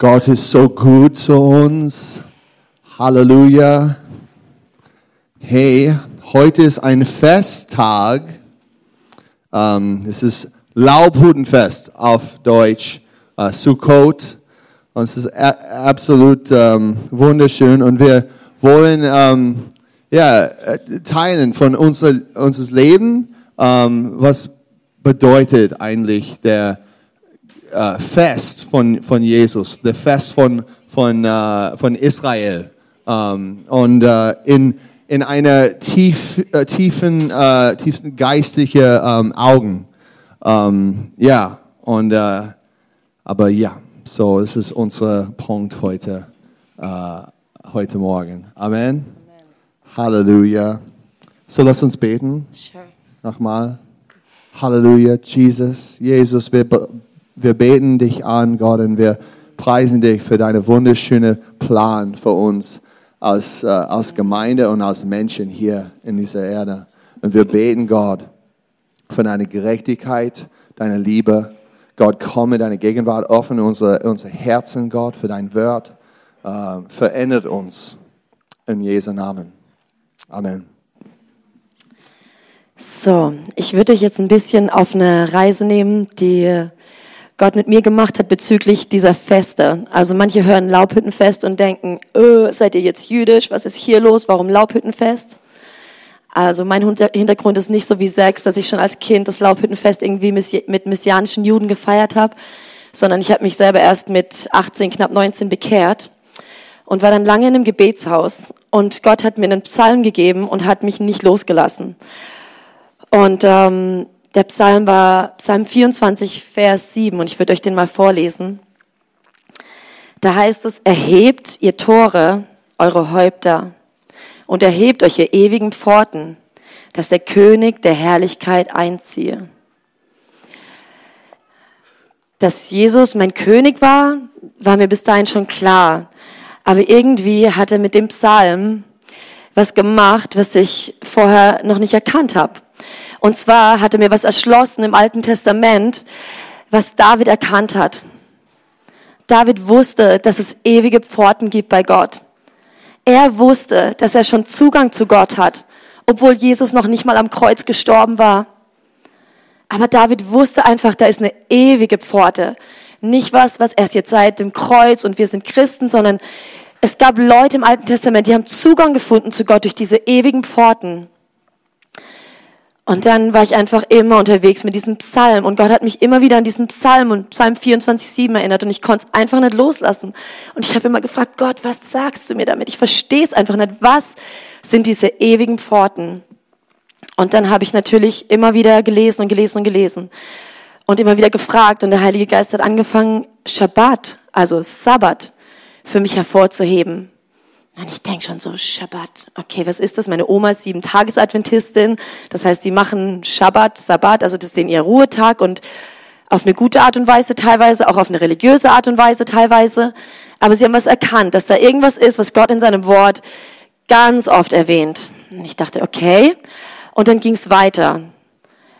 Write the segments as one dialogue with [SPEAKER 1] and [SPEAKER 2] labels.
[SPEAKER 1] Gott ist so gut zu uns. Halleluja. Hey, heute ist ein Festtag. Ähm, es ist Laubhutenfest auf Deutsch, äh, Sukkot. Und es ist absolut ähm, wunderschön. Und wir wollen ähm, ja, äh, teilen von unser, unseres Leben, ähm, was bedeutet eigentlich der äh, Fest von, von Jesus, der Fest von, von, äh, von Israel. Ähm, und äh, in, in einer tief, äh, tiefen, äh, tiefsten geistlichen ähm, Augen. Ähm, ja, und äh, aber ja, so das ist unser Punkt heute, heute Morgen. Amen. Amen. Halleluja. So lass uns beten. Sure. Nochmal. Halleluja, Jesus, Jesus, wir wir beten dich an, Gott, und wir preisen dich für deinen wunderschönen Plan für uns als, äh, als Gemeinde und als Menschen hier in dieser Erde. Und wir beten, Gott, für deine Gerechtigkeit, deine Liebe. Gott, komme deine Gegenwart, öffne unsere, unsere Herzen, Gott, für dein Wort. Äh, verändert uns in Jesu Namen. Amen.
[SPEAKER 2] So, ich würde euch jetzt ein bisschen auf eine Reise nehmen, die Gott mit mir gemacht hat bezüglich dieser Feste. Also manche hören Laubhüttenfest und denken, öh, seid ihr jetzt jüdisch? Was ist hier los? Warum Laubhüttenfest? Also mein Hintergrund ist nicht so wie sechs, dass ich schon als Kind das Laubhüttenfest irgendwie mit messianischen Juden gefeiert habe, sondern ich habe mich selber erst mit 18, knapp 19 bekehrt und war dann lange in einem Gebetshaus. Und Gott hat mir einen Psalm gegeben und hat mich nicht losgelassen. Und ähm, der Psalm war Psalm 24, Vers 7 und ich würde euch den mal vorlesen. Da heißt es, erhebt ihr Tore, eure Häupter und erhebt euch ihr ewigen Pforten, dass der König der Herrlichkeit einziehe. Dass Jesus mein König war, war mir bis dahin schon klar. Aber irgendwie hat er mit dem Psalm was gemacht, was ich vorher noch nicht erkannt habe. Und zwar hatte mir was erschlossen im Alten Testament, was David erkannt hat. David wusste, dass es ewige Pforten gibt bei Gott. Er wusste, dass er schon Zugang zu Gott hat, obwohl Jesus noch nicht mal am Kreuz gestorben war. Aber David wusste einfach, da ist eine ewige Pforte. Nicht was, was erst jetzt seit dem Kreuz und wir sind Christen, sondern es gab Leute im Alten Testament, die haben Zugang gefunden zu Gott durch diese ewigen Pforten. Und dann war ich einfach immer unterwegs mit diesem Psalm und Gott hat mich immer wieder an diesen Psalm und Psalm 24,7 erinnert und ich konnte es einfach nicht loslassen. Und ich habe immer gefragt, Gott, was sagst du mir damit? Ich verstehe es einfach nicht. Was sind diese ewigen Pforten? Und dann habe ich natürlich immer wieder gelesen und gelesen und gelesen und immer wieder gefragt und der Heilige Geist hat angefangen, Shabbat, also Sabbat, für mich hervorzuheben. Und ich denke schon so, Schabbat. Okay, was ist das? Meine Oma ist sieben Tagesadventistin. Das heißt, die machen Schabbat, Sabbat, also das ist den ihr Ruhetag und auf eine gute Art und Weise teilweise, auch auf eine religiöse Art und Weise teilweise. Aber sie haben was erkannt, dass da irgendwas ist, was Gott in seinem Wort ganz oft erwähnt. Und ich dachte, okay. Und dann ging es weiter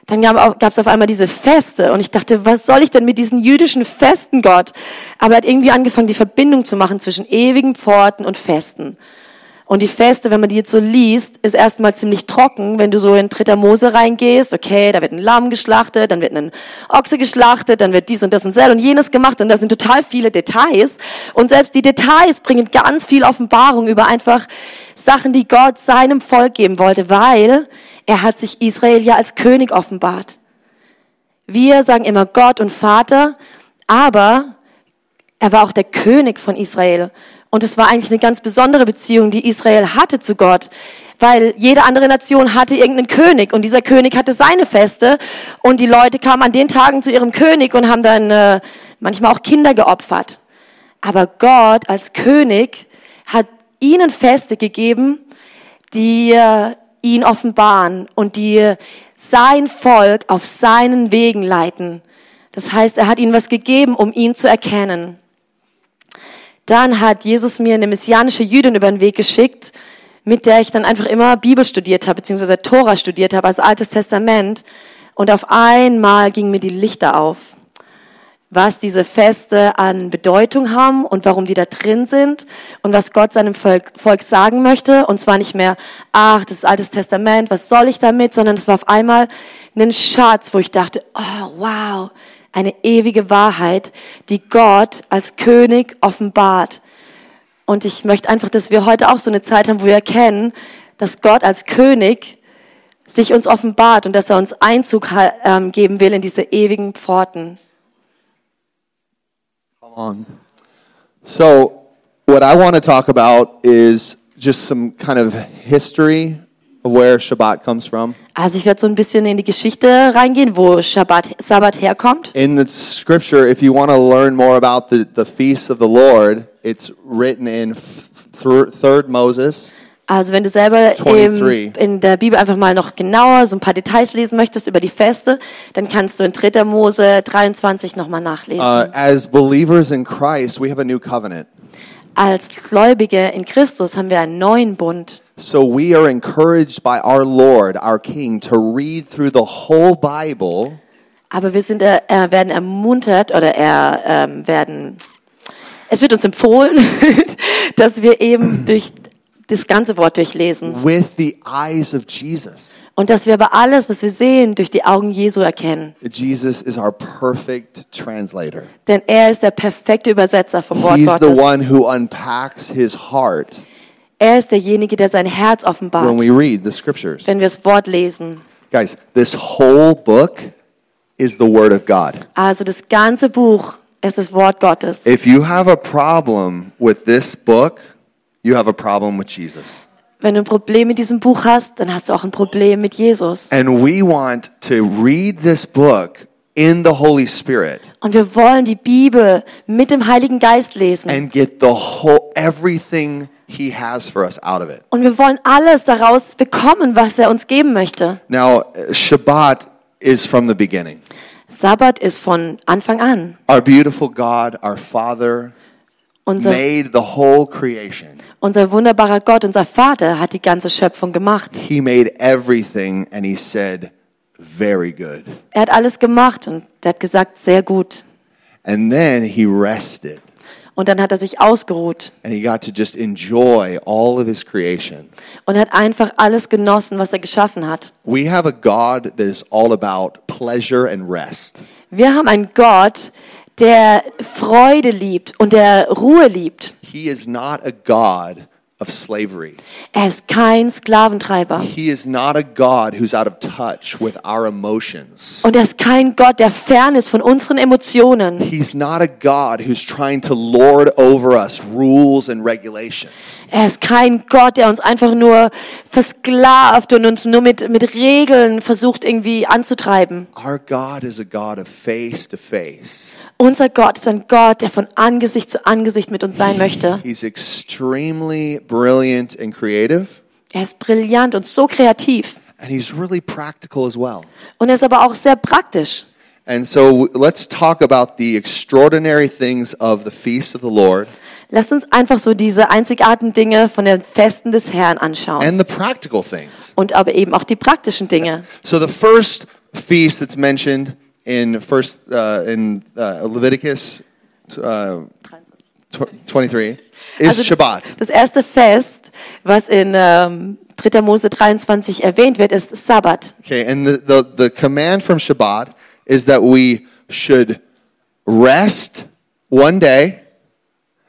[SPEAKER 2] dann gab es auf einmal diese Feste und ich dachte, was soll ich denn mit diesen jüdischen Festen, Gott? Aber er hat irgendwie angefangen, die Verbindung zu machen zwischen ewigen Pforten und Festen. Und die Feste, wenn man die jetzt so liest, ist erstmal ziemlich trocken, wenn du so in Dritter Mose reingehst. Okay, da wird ein Lamm geschlachtet, dann wird ein Ochse geschlachtet, dann wird dies und das und das und jenes gemacht und da sind total viele Details. Und selbst die Details bringen ganz viel Offenbarung über einfach Sachen, die Gott seinem Volk geben wollte, weil er hat sich Israel ja als König offenbart. Wir sagen immer Gott und Vater, aber er war auch der König von Israel. Und es war eigentlich eine ganz besondere Beziehung, die Israel hatte zu Gott, weil jede andere Nation hatte irgendeinen König und dieser König hatte seine Feste und die Leute kamen an den Tagen zu ihrem König und haben dann äh, manchmal auch Kinder geopfert. Aber Gott als König hat ihnen Feste gegeben, die äh, ihn offenbaren und die sein Volk auf seinen Wegen leiten. Das heißt, er hat ihnen was gegeben, um ihn zu erkennen. Dann hat Jesus mir eine messianische Jüdin über den Weg geschickt, mit der ich dann einfach immer Bibel studiert habe, beziehungsweise Tora studiert habe, also Altes Testament. Und auf einmal gingen mir die Lichter auf. Was diese Feste an Bedeutung haben und warum die da drin sind und was Gott seinem Volk, Volk sagen möchte. Und zwar nicht mehr, ach, das ist Altes Testament, was soll ich damit, sondern es war auf einmal ein Schatz, wo ich dachte, oh, wow, eine ewige Wahrheit, die Gott als König offenbart. Und ich möchte einfach, dass wir heute auch so eine Zeit haben, wo wir erkennen, dass Gott als König sich uns offenbart und dass er uns Einzug ähm, geben will in diese ewigen Pforten.
[SPEAKER 1] On. So, what I want to talk about is just some kind of history of where Shabbat comes from.
[SPEAKER 2] Also ich werde so ein bisschen in die Geschichte reingehen, wo Shabbat, Sabbat herkommt.
[SPEAKER 1] In the scripture, if you want to learn more about the, the feasts of the Lord, it's written in th- third Moses.
[SPEAKER 2] Also wenn du selber im,
[SPEAKER 1] 23.
[SPEAKER 2] in der Bibel einfach mal noch genauer so ein paar Details lesen möchtest über die Feste, dann kannst du in 3. Mose 23 nochmal nachlesen.
[SPEAKER 1] Uh, as believers in Christ, we have a new covenant.
[SPEAKER 2] Als Gläubige in Christus haben wir einen neuen Bund.
[SPEAKER 1] So we are encouraged by our Lord, our King, to read through the whole Bible
[SPEAKER 2] Aber wir sind, äh, äh, werden ermuntert oder er, ähm, werden, es wird uns empfohlen, dass wir eben durch das ganze Wort durchlesen
[SPEAKER 1] with the eyes of Jesus.
[SPEAKER 2] und dass wir aber alles, was wir sehen, durch die Augen Jesu erkennen.
[SPEAKER 1] Jesus is our perfect translator.
[SPEAKER 2] Denn er ist der perfekte Übersetzer vom Wort
[SPEAKER 1] He's the
[SPEAKER 2] Gottes.
[SPEAKER 1] one who unpacks his heart
[SPEAKER 2] Er ist derjenige, der sein Herz offenbart,
[SPEAKER 1] when we read the scriptures.
[SPEAKER 2] wenn wir das Wort lesen.
[SPEAKER 1] Guys, this whole book is the Word of God.
[SPEAKER 2] Also das ganze Buch ist das Wort Gottes.
[SPEAKER 1] If you have a problem with this book, you have a problem with Jesus.
[SPEAKER 2] Wenn du ein Problem mit diesem Buch hast, dann hast du auch ein Problem mit Jesus.
[SPEAKER 1] And we want to read this book in the Holy Spirit
[SPEAKER 2] Und wir wollen die Bibel mit dem Heiligen Geist lesen.
[SPEAKER 1] and get the whole everything he has for us out of it.
[SPEAKER 2] Und wir wollen alles daraus bekommen, was er uns geben möchte.
[SPEAKER 1] Now, Shabbat is from the beginning.
[SPEAKER 2] Sabbat ist von Anfang an.
[SPEAKER 1] Our beautiful God, our Father,
[SPEAKER 2] Unser,
[SPEAKER 1] made the whole creation.
[SPEAKER 2] unser wunderbarer Gott, unser Vater hat die ganze Schöpfung gemacht.
[SPEAKER 1] He made everything and he said, very good.
[SPEAKER 2] Er hat alles gemacht und er hat gesagt, sehr gut.
[SPEAKER 1] And then he rested
[SPEAKER 2] Und dann hat er sich ausgeruht
[SPEAKER 1] and he got to just enjoy all of his creation.
[SPEAKER 2] und hat einfach alles genossen, was er geschaffen hat.
[SPEAKER 1] We have a God that is all about pleasure and rest.
[SPEAKER 2] Wir haben einen Gott, der Freude liebt und der Ruhe liebt.
[SPEAKER 1] He is not a God of slavery.
[SPEAKER 2] Er ist kein Sklaventreiber.
[SPEAKER 1] He is not a God who's out of touch with our emotions.
[SPEAKER 2] Und er ist kein Gott, der fern ist von unseren Emotionen.
[SPEAKER 1] He's not a God who's trying to lord over us rules and regulations.
[SPEAKER 2] Er ist kein Gott, der uns einfach nur versklavt und uns nur mit, mit Regeln versucht irgendwie anzutreiben.
[SPEAKER 1] Our God is a God of face to face.
[SPEAKER 2] Unser Gott ist ein Gott, der von Angesicht zu Angesicht mit uns sein möchte.
[SPEAKER 1] He's extremely brilliant and creative,
[SPEAKER 2] Er ist brillant und so kreativ.
[SPEAKER 1] and he's really practical as well.
[SPEAKER 2] Und er ist aber auch sehr praktisch.
[SPEAKER 1] And so let's talk about the extraordinary things of the feast of the Lord
[SPEAKER 2] Lasst uns einfach so diese einzigartigen Dinge von den Festen des Herrn anschauen.
[SPEAKER 1] and the practical things.
[SPEAKER 2] Und aber eben auch die praktischen Dinge.
[SPEAKER 1] So the first feast that's mentioned in first uh, in uh, Leviticus uh, 23 is
[SPEAKER 2] Also
[SPEAKER 1] Shabbat.
[SPEAKER 2] Das erste Fest, was in ähm, 3. Mose 23 erwähnt wird, ist Sabbat.
[SPEAKER 1] Okay, and the, the, the command from Shabbat is that we should rest one day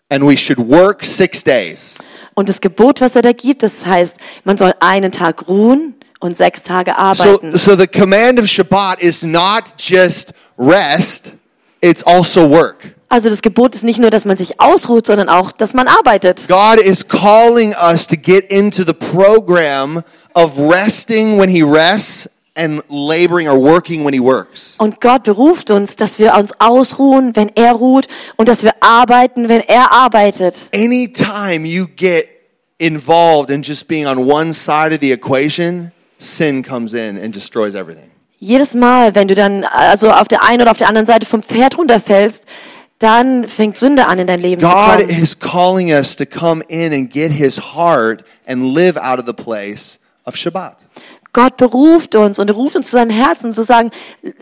[SPEAKER 1] and we should work six days.
[SPEAKER 2] Und das Gebot, was er da gibt, das heißt, man soll einen Tag ruhen und sechs Tage
[SPEAKER 1] So,
[SPEAKER 2] arbeiten.
[SPEAKER 1] so the command of Shabbat is not just rest, it's also work.
[SPEAKER 2] Also das Gebot ist nicht nur, dass man sich ausruht, sondern auch, dass man arbeitet.
[SPEAKER 1] God is calling us to get into the program of resting when He rests and laboring or working when He works.
[SPEAKER 2] Und Gott beruft uns, dass wir uns ausruhen, wenn er ruht, und dass wir arbeiten, wenn er arbeitet.
[SPEAKER 1] Anytime you get involved in just being on one side of the equation, sin comes in and destroys everything.
[SPEAKER 2] Jedes Mal, wenn du dann also auf der einen oder auf der anderen Seite vom Pferd runterfällst, dann fängt Sünde an in dein Leben zu
[SPEAKER 1] God
[SPEAKER 2] kommen.
[SPEAKER 1] is calling us to come in and get His heart and live out of the place of Shabbat.
[SPEAKER 2] Gott beruft uns und er ruft uns zu seinem Herzen zu sagen,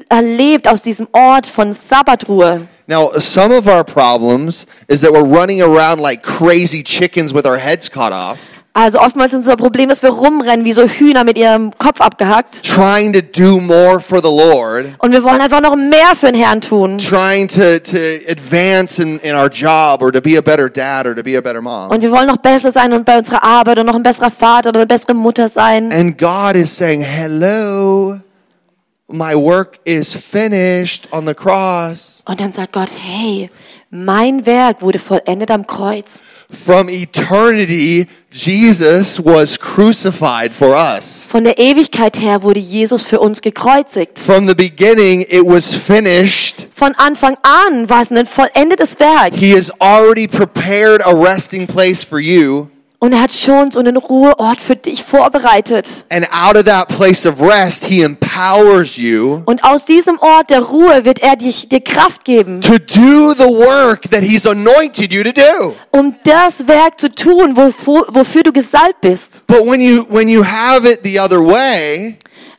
[SPEAKER 2] erlebt aus diesem Ort von Sabbatruhe.
[SPEAKER 1] Now, some of our problems is that we're running around like crazy chickens with our heads cut off,
[SPEAKER 2] Also oftmals ist unser Problem, dass wir rumrennen wie so Hühner mit ihrem Kopf abgehackt.
[SPEAKER 1] trying to do more for the Lord,
[SPEAKER 2] Und wir wollen einfach noch mehr für den Herrn tun.
[SPEAKER 1] trying to, to advance in, in our job or to be a better dad or to be a better mom.
[SPEAKER 2] Und wir wollen noch besser sein und bei unserer Arbeit und noch ein besserer Vater oder eine bessere Mutter sein.
[SPEAKER 1] And God is saying, Hello, my work is finished on the cross.
[SPEAKER 2] Und dann sagt Gott, hey, mein Werk wurde vollendet am Kreuz.
[SPEAKER 1] From eternity, Jesus was crucified for us.
[SPEAKER 2] Von der Ewigkeit her wurde Jesus für uns gekreuzigt.
[SPEAKER 1] From the beginning, it was finished.
[SPEAKER 2] Von Anfang an war es ein vollendetes Werk.
[SPEAKER 1] He has already prepared a resting place for you.
[SPEAKER 2] Und er hat schon so einen Ruheort für dich vorbereitet.
[SPEAKER 1] And out of that place of rest, He empowers you
[SPEAKER 2] Und aus diesem Ort der Ruhe wird er dich, dir Kraft geben,
[SPEAKER 1] to do the work that He's anointed you to do.
[SPEAKER 2] um das Werk zu tun, wofür, wofür du gesalbt bist.
[SPEAKER 1] But when you when you have it the other way,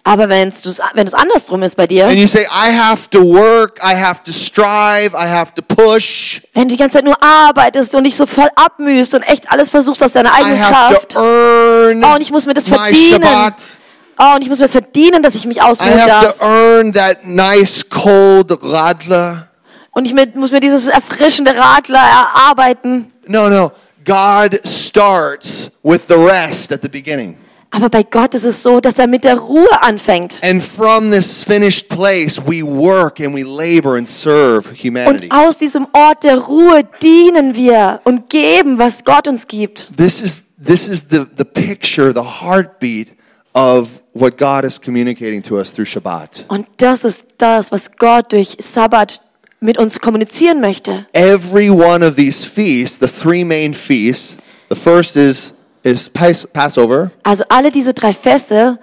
[SPEAKER 2] Aber wenn's, du's- wenn es andersrum ist bei dir,
[SPEAKER 1] and you say, I have to work, I have to strive, I have to push,
[SPEAKER 2] wenn du die ganze Zeit nur arbeitest und dich so voll abmühst und echt alles versuchst aus deiner
[SPEAKER 1] I
[SPEAKER 2] eigenen
[SPEAKER 1] have
[SPEAKER 2] Kraft.
[SPEAKER 1] to earn
[SPEAKER 2] Oh, und ich muss mir das
[SPEAKER 1] my
[SPEAKER 2] verdienen.
[SPEAKER 1] Shabbat.
[SPEAKER 2] Oh, und ich muss mir das verdienen, dass ich mich
[SPEAKER 1] I
[SPEAKER 2] ausruhen
[SPEAKER 1] have
[SPEAKER 2] darf.
[SPEAKER 1] to earn that nice cold radler.
[SPEAKER 2] Und ich mit, muss mir dieses erfrischende Radler erarbeiten.
[SPEAKER 1] No, no. God starts with the rest at the beginning.
[SPEAKER 2] Aber bei Gott ist es so, dass er mit der Ruhe anfängt.
[SPEAKER 1] And from this finished place, we work and we labor and serve humanity.
[SPEAKER 2] Und aus diesem Ort der Ruhe dienen wir und geben, was Gott uns gibt.
[SPEAKER 1] This is this is the, the picture, the heartbeat of what God is communicating to us through Shabbat.
[SPEAKER 2] Und das ist das, was Gott durch Sabbat mit uns kommunizieren möchte.
[SPEAKER 1] Every one of these feasts, the three main feasts, the first is is Pas- Passover,
[SPEAKER 2] Also alle diese drei Feste,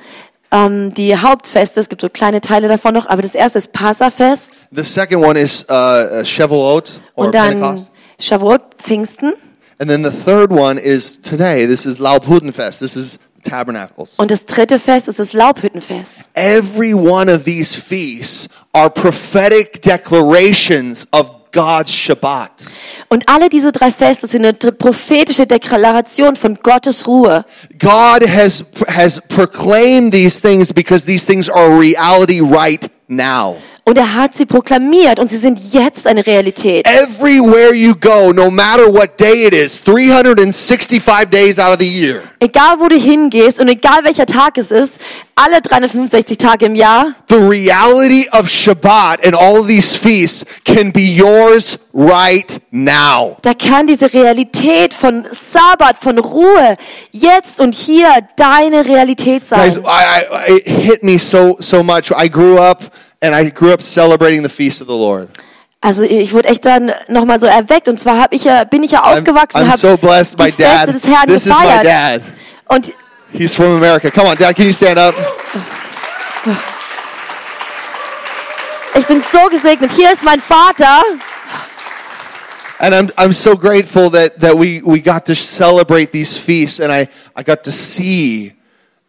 [SPEAKER 2] ähm, die Hauptfeste, es gibt so kleine Teile davon noch, aber das erste ist Passafest
[SPEAKER 1] the second one is uh, uh, Shavuot or
[SPEAKER 2] und dann
[SPEAKER 1] Pentecost.
[SPEAKER 2] Shavuot, Pfingsten
[SPEAKER 1] And then the third one is today. This is Laubhutenfest. This is tabernacles.
[SPEAKER 2] und das dritte Fest ist das Laubhüttenfest.
[SPEAKER 1] Every one of these feasts are prophetic declarations of God's Shabbat.
[SPEAKER 2] Und alle diese drei Feste sind eine prophetische Deklaration von Gottes Ruhe.
[SPEAKER 1] God has has proclaimed these things because these things are reality right now.
[SPEAKER 2] Und er hat sie proklamiert und sie sind jetzt eine Realität.
[SPEAKER 1] Everywhere you go, no matter what day it is, 365 days out of the year,
[SPEAKER 2] Egal wo du hingehst und egal welcher Tag es ist, alle 365 Tage im Jahr,
[SPEAKER 1] the reality of Shabbat and all of these feasts can be yours right now.
[SPEAKER 2] da kann diese Realität von Sabbat, von Ruhe, jetzt und hier deine Realität
[SPEAKER 1] Guys,
[SPEAKER 2] sein.
[SPEAKER 1] I, I, it hit me so so much. I grew up and I grew up celebrating the feast of the Lord.
[SPEAKER 2] Also ich wurde echt dann nochmal so erweckt und zwar ich ja, bin ich ja
[SPEAKER 1] I'm,
[SPEAKER 2] aufgewachsen
[SPEAKER 1] I'm
[SPEAKER 2] habe
[SPEAKER 1] so blessed. My dad.
[SPEAKER 2] des Herrn
[SPEAKER 1] This is my
[SPEAKER 2] gefeiert.
[SPEAKER 1] dad.
[SPEAKER 2] Und
[SPEAKER 1] He's from America. Come on, Dad. Can you stand up?
[SPEAKER 2] ich bin so gesegnet. Hier ist mein Vater.
[SPEAKER 1] And I'm, I'm so grateful that, that we, we got to celebrate these feasts and I, I got to see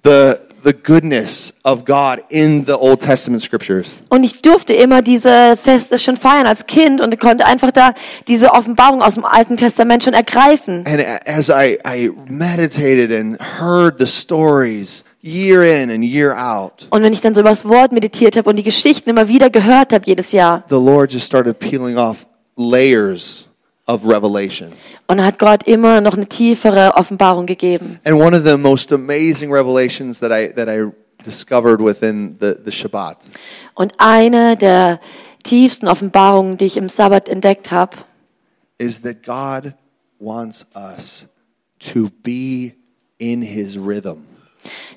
[SPEAKER 1] the, the goodness of God in the Old Testament scriptures.
[SPEAKER 2] Und ich durfte immer diese Feste schon feiern als Kind und konnte einfach da diese Offenbarung aus dem Alten Testament schon ergreifen.
[SPEAKER 1] And as I, I meditated and heard the stories year in and year out,
[SPEAKER 2] Und wenn ich dann so über das Wort meditiert habe und die Geschichten immer wieder gehört habe jedes Jahr,
[SPEAKER 1] the Lord just started peeling off layers of revelation.
[SPEAKER 2] und hat Gott immer noch eine tiefere Offenbarung gegeben.
[SPEAKER 1] And one of the most amazing revelations that I, that I discovered within the, the Shabbat
[SPEAKER 2] Und eine der tiefsten Offenbarungen, die ich im Sabbat entdeckt habe,
[SPEAKER 1] is that God wants us to be in his rhythm.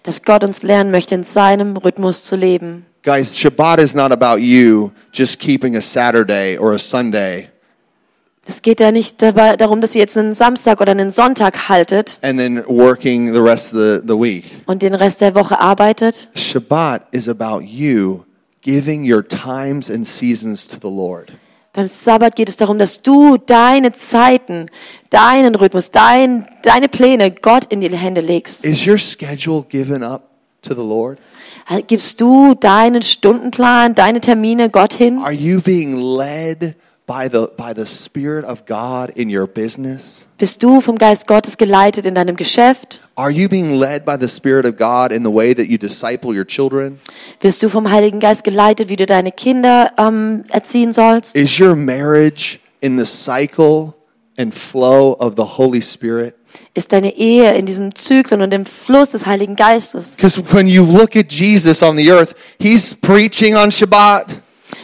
[SPEAKER 2] dass Gott uns lernen möchte, in seinem Rhythmus zu leben.
[SPEAKER 1] Guys, Shabbat is not about you just keeping a Saturday or a Sunday
[SPEAKER 2] Es geht ja nicht dabei, darum, dass ihr jetzt einen Samstag oder einen Sonntag haltet
[SPEAKER 1] and then working the rest of the, the week.
[SPEAKER 2] und den Rest der Woche arbeitet.
[SPEAKER 1] Shabbat is about you giving your times and seasons to the Lord.
[SPEAKER 2] Beim Sabbat geht es darum, dass du deine Zeiten, deinen Rhythmus, dein, deine Pläne Gott in die Hände legst.
[SPEAKER 1] Is your schedule given up? to the Lord?
[SPEAKER 2] Gibst du deinen Stundenplan, deine Termine Gott hin?
[SPEAKER 1] Are you being led by the by the spirit of God in your business?
[SPEAKER 2] Bist du vom Geist Gottes geleitet in deinem Geschäft?
[SPEAKER 1] Are you being led by the spirit of God in the way that you disciple your children?
[SPEAKER 2] Bist du vom Heiligen Geist geleitet, wie du deine Kinder ähm, erziehen sollst?
[SPEAKER 1] Is your marriage in the cycle and flow of the Holy Spirit?
[SPEAKER 2] Ist deine Ehe in diesem Zyklen und im Fluss des Heiligen Geistes?
[SPEAKER 1] Because when you look at Jesus on the earth, he's preaching on Shabbat.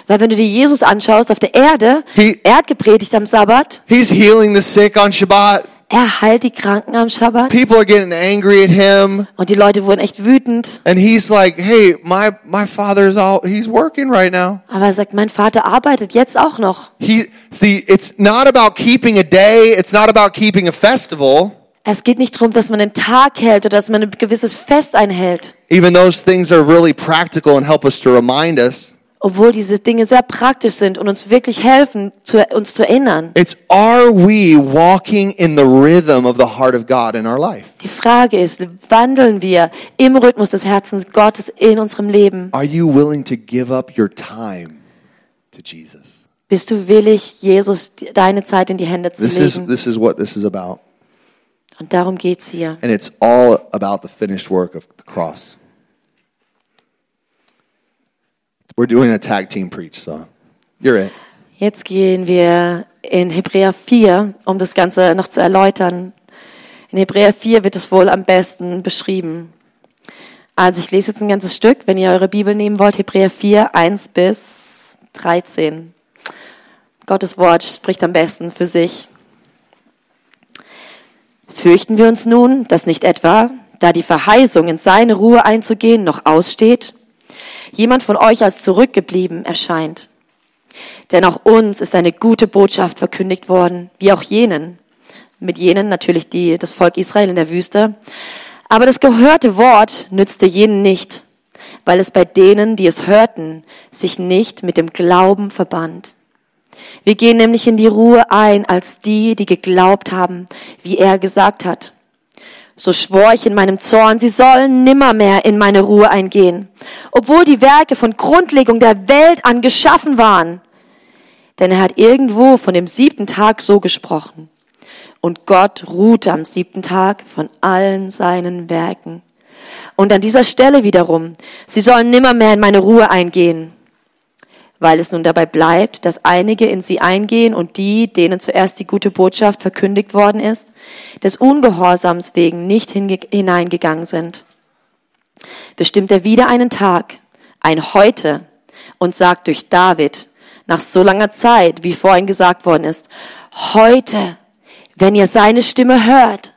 [SPEAKER 2] Weil wenn du dir Jesus anschaust auf der Erde,
[SPEAKER 1] He-
[SPEAKER 2] er hat gepredigt am Sabbat,
[SPEAKER 1] He's healing the sick on Shabbat.
[SPEAKER 2] er heilt die Kranken am Sabbat
[SPEAKER 1] People are getting angry at him.
[SPEAKER 2] und die Leute wurden echt wütend.
[SPEAKER 1] And he's like, "Hey, my my father's all he's working right now."
[SPEAKER 2] Aber er sagt, mein Vater arbeitet jetzt auch noch.
[SPEAKER 1] He see, it's not about keeping a day, it's not about keeping a festival.
[SPEAKER 2] Es geht nicht darum, dass man einen Tag hält oder dass man ein gewisses Fest einhält.
[SPEAKER 1] Even those things are really practical and help us to remind us.
[SPEAKER 2] Obwohl diese Dinge sehr praktisch sind und uns wirklich helfen, zu, uns zu erinnern.
[SPEAKER 1] It's are we walking in the rhythm of the heart of God in our life?
[SPEAKER 2] Die Frage ist, wandeln wir im Rhythmus des Herzens Gottes in unserem Leben?
[SPEAKER 1] Are you willing to give up your time to Jesus?
[SPEAKER 2] Bist du willig, Jesus deine Zeit in die Hände zu
[SPEAKER 1] This is
[SPEAKER 2] legen?
[SPEAKER 1] this is what this is about.
[SPEAKER 2] Und darum geht's hier.
[SPEAKER 1] And it's all about the finished work of the cross. We're doing a tag team preach, so you're it.
[SPEAKER 2] Jetzt gehen wir in Hebräer 4, um das Ganze noch zu erläutern. In Hebräer 4 wird es wohl am besten beschrieben. Also ich lese jetzt ein ganzes Stück, wenn ihr eure Bibel nehmen wollt, Hebräer 4, 1 bis 13. Gottes Wort spricht am besten für sich. Fürchten wir uns nun, dass nicht etwa, da die Verheißung in seine Ruhe einzugehen noch aussteht, jemand von euch als zurückgeblieben erscheint. Denn auch uns ist eine gute Botschaft verkündigt worden, wie auch jenen. Mit jenen natürlich die, das Volk Israel in der Wüste. Aber das gehörte Wort nützte jenen nicht, weil es bei denen, die es hörten, sich nicht mit dem Glauben verband. Wir gehen nämlich in die Ruhe ein als die, die geglaubt haben, wie er gesagt hat. So schwor ich in meinem Zorn, sie sollen nimmermehr in meine Ruhe eingehen, obwohl die Werke von Grundlegung der Welt an geschaffen waren. Denn er hat irgendwo von dem siebten Tag so gesprochen. Und Gott ruhte am siebten Tag von allen seinen Werken. Und an dieser Stelle wiederum, sie sollen nimmermehr in meine Ruhe eingehen, weil es nun dabei bleibt, dass einige in sie eingehen und die, denen zuerst die gute Botschaft verkündigt worden ist, des Ungehorsams wegen nicht hineingegangen sind. Bestimmt er wieder einen Tag, ein Heute, und sagt durch David, nach so langer Zeit, wie vorhin gesagt worden ist, heute, wenn ihr seine Stimme hört,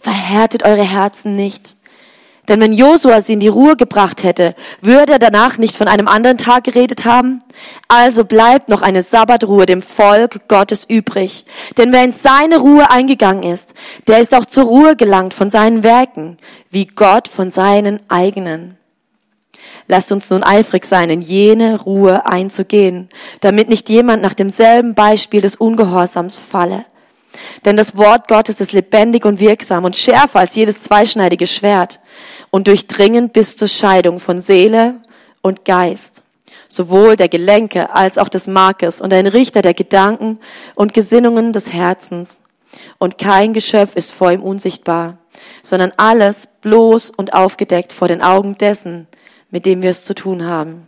[SPEAKER 2] verhärtet eure Herzen nicht. Denn wenn Josua sie in die Ruhe gebracht hätte, würde er danach nicht von einem anderen Tag geredet haben? Also bleibt noch eine Sabbatruhe dem Volk Gottes übrig. Denn wer in seine Ruhe eingegangen ist, der ist auch zur Ruhe gelangt von seinen Werken, wie Gott von seinen eigenen. Lasst uns nun eifrig sein, in jene Ruhe einzugehen, damit nicht jemand nach demselben Beispiel des Ungehorsams falle. Denn das Wort Gottes ist lebendig und wirksam und schärfer als jedes zweischneidige Schwert und durchdringend bis zur Scheidung von Seele und Geist, sowohl der Gelenke als auch des Markes und ein Richter der Gedanken und Gesinnungen des Herzens. Und kein Geschöpf ist vor ihm unsichtbar, sondern alles bloß und aufgedeckt vor den Augen dessen, mit dem wir es zu tun haben.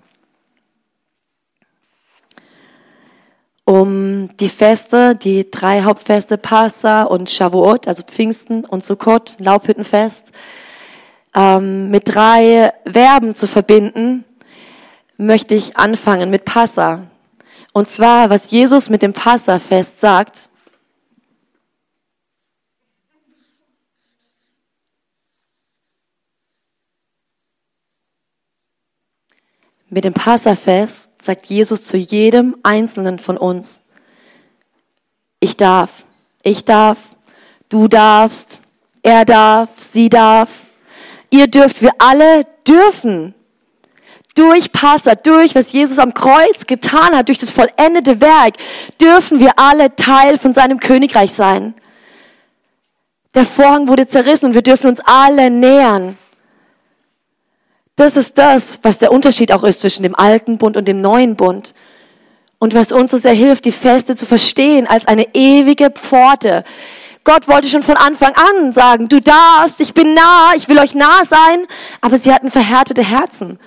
[SPEAKER 2] um die Feste, die drei Hauptfeste, Passa und Shavuot, also Pfingsten und Sukkot, Laubhüttenfest, ähm, mit drei Verben zu verbinden, möchte ich anfangen mit Passa. Und zwar, was Jesus mit dem Passafest sagt. Mit dem Passafest sagt Jesus zu jedem Einzelnen von uns, ich darf, ich darf, du darfst, er darf, sie darf, ihr dürft, wir alle dürfen. Durch Passa, durch was Jesus am Kreuz getan hat, durch das vollendete Werk, dürfen wir alle Teil von seinem Königreich sein. Der Vorhang wurde zerrissen und wir dürfen uns alle nähern. Das ist das, was der Unterschied auch ist zwischen dem alten Bund und dem neuen Bund. Und was uns so sehr hilft, die Feste zu verstehen als eine ewige Pforte. Gott wollte schon von Anfang an sagen, du darfst, ich bin nah, ich will euch nah sein, aber sie hatten verhärtete Herzen.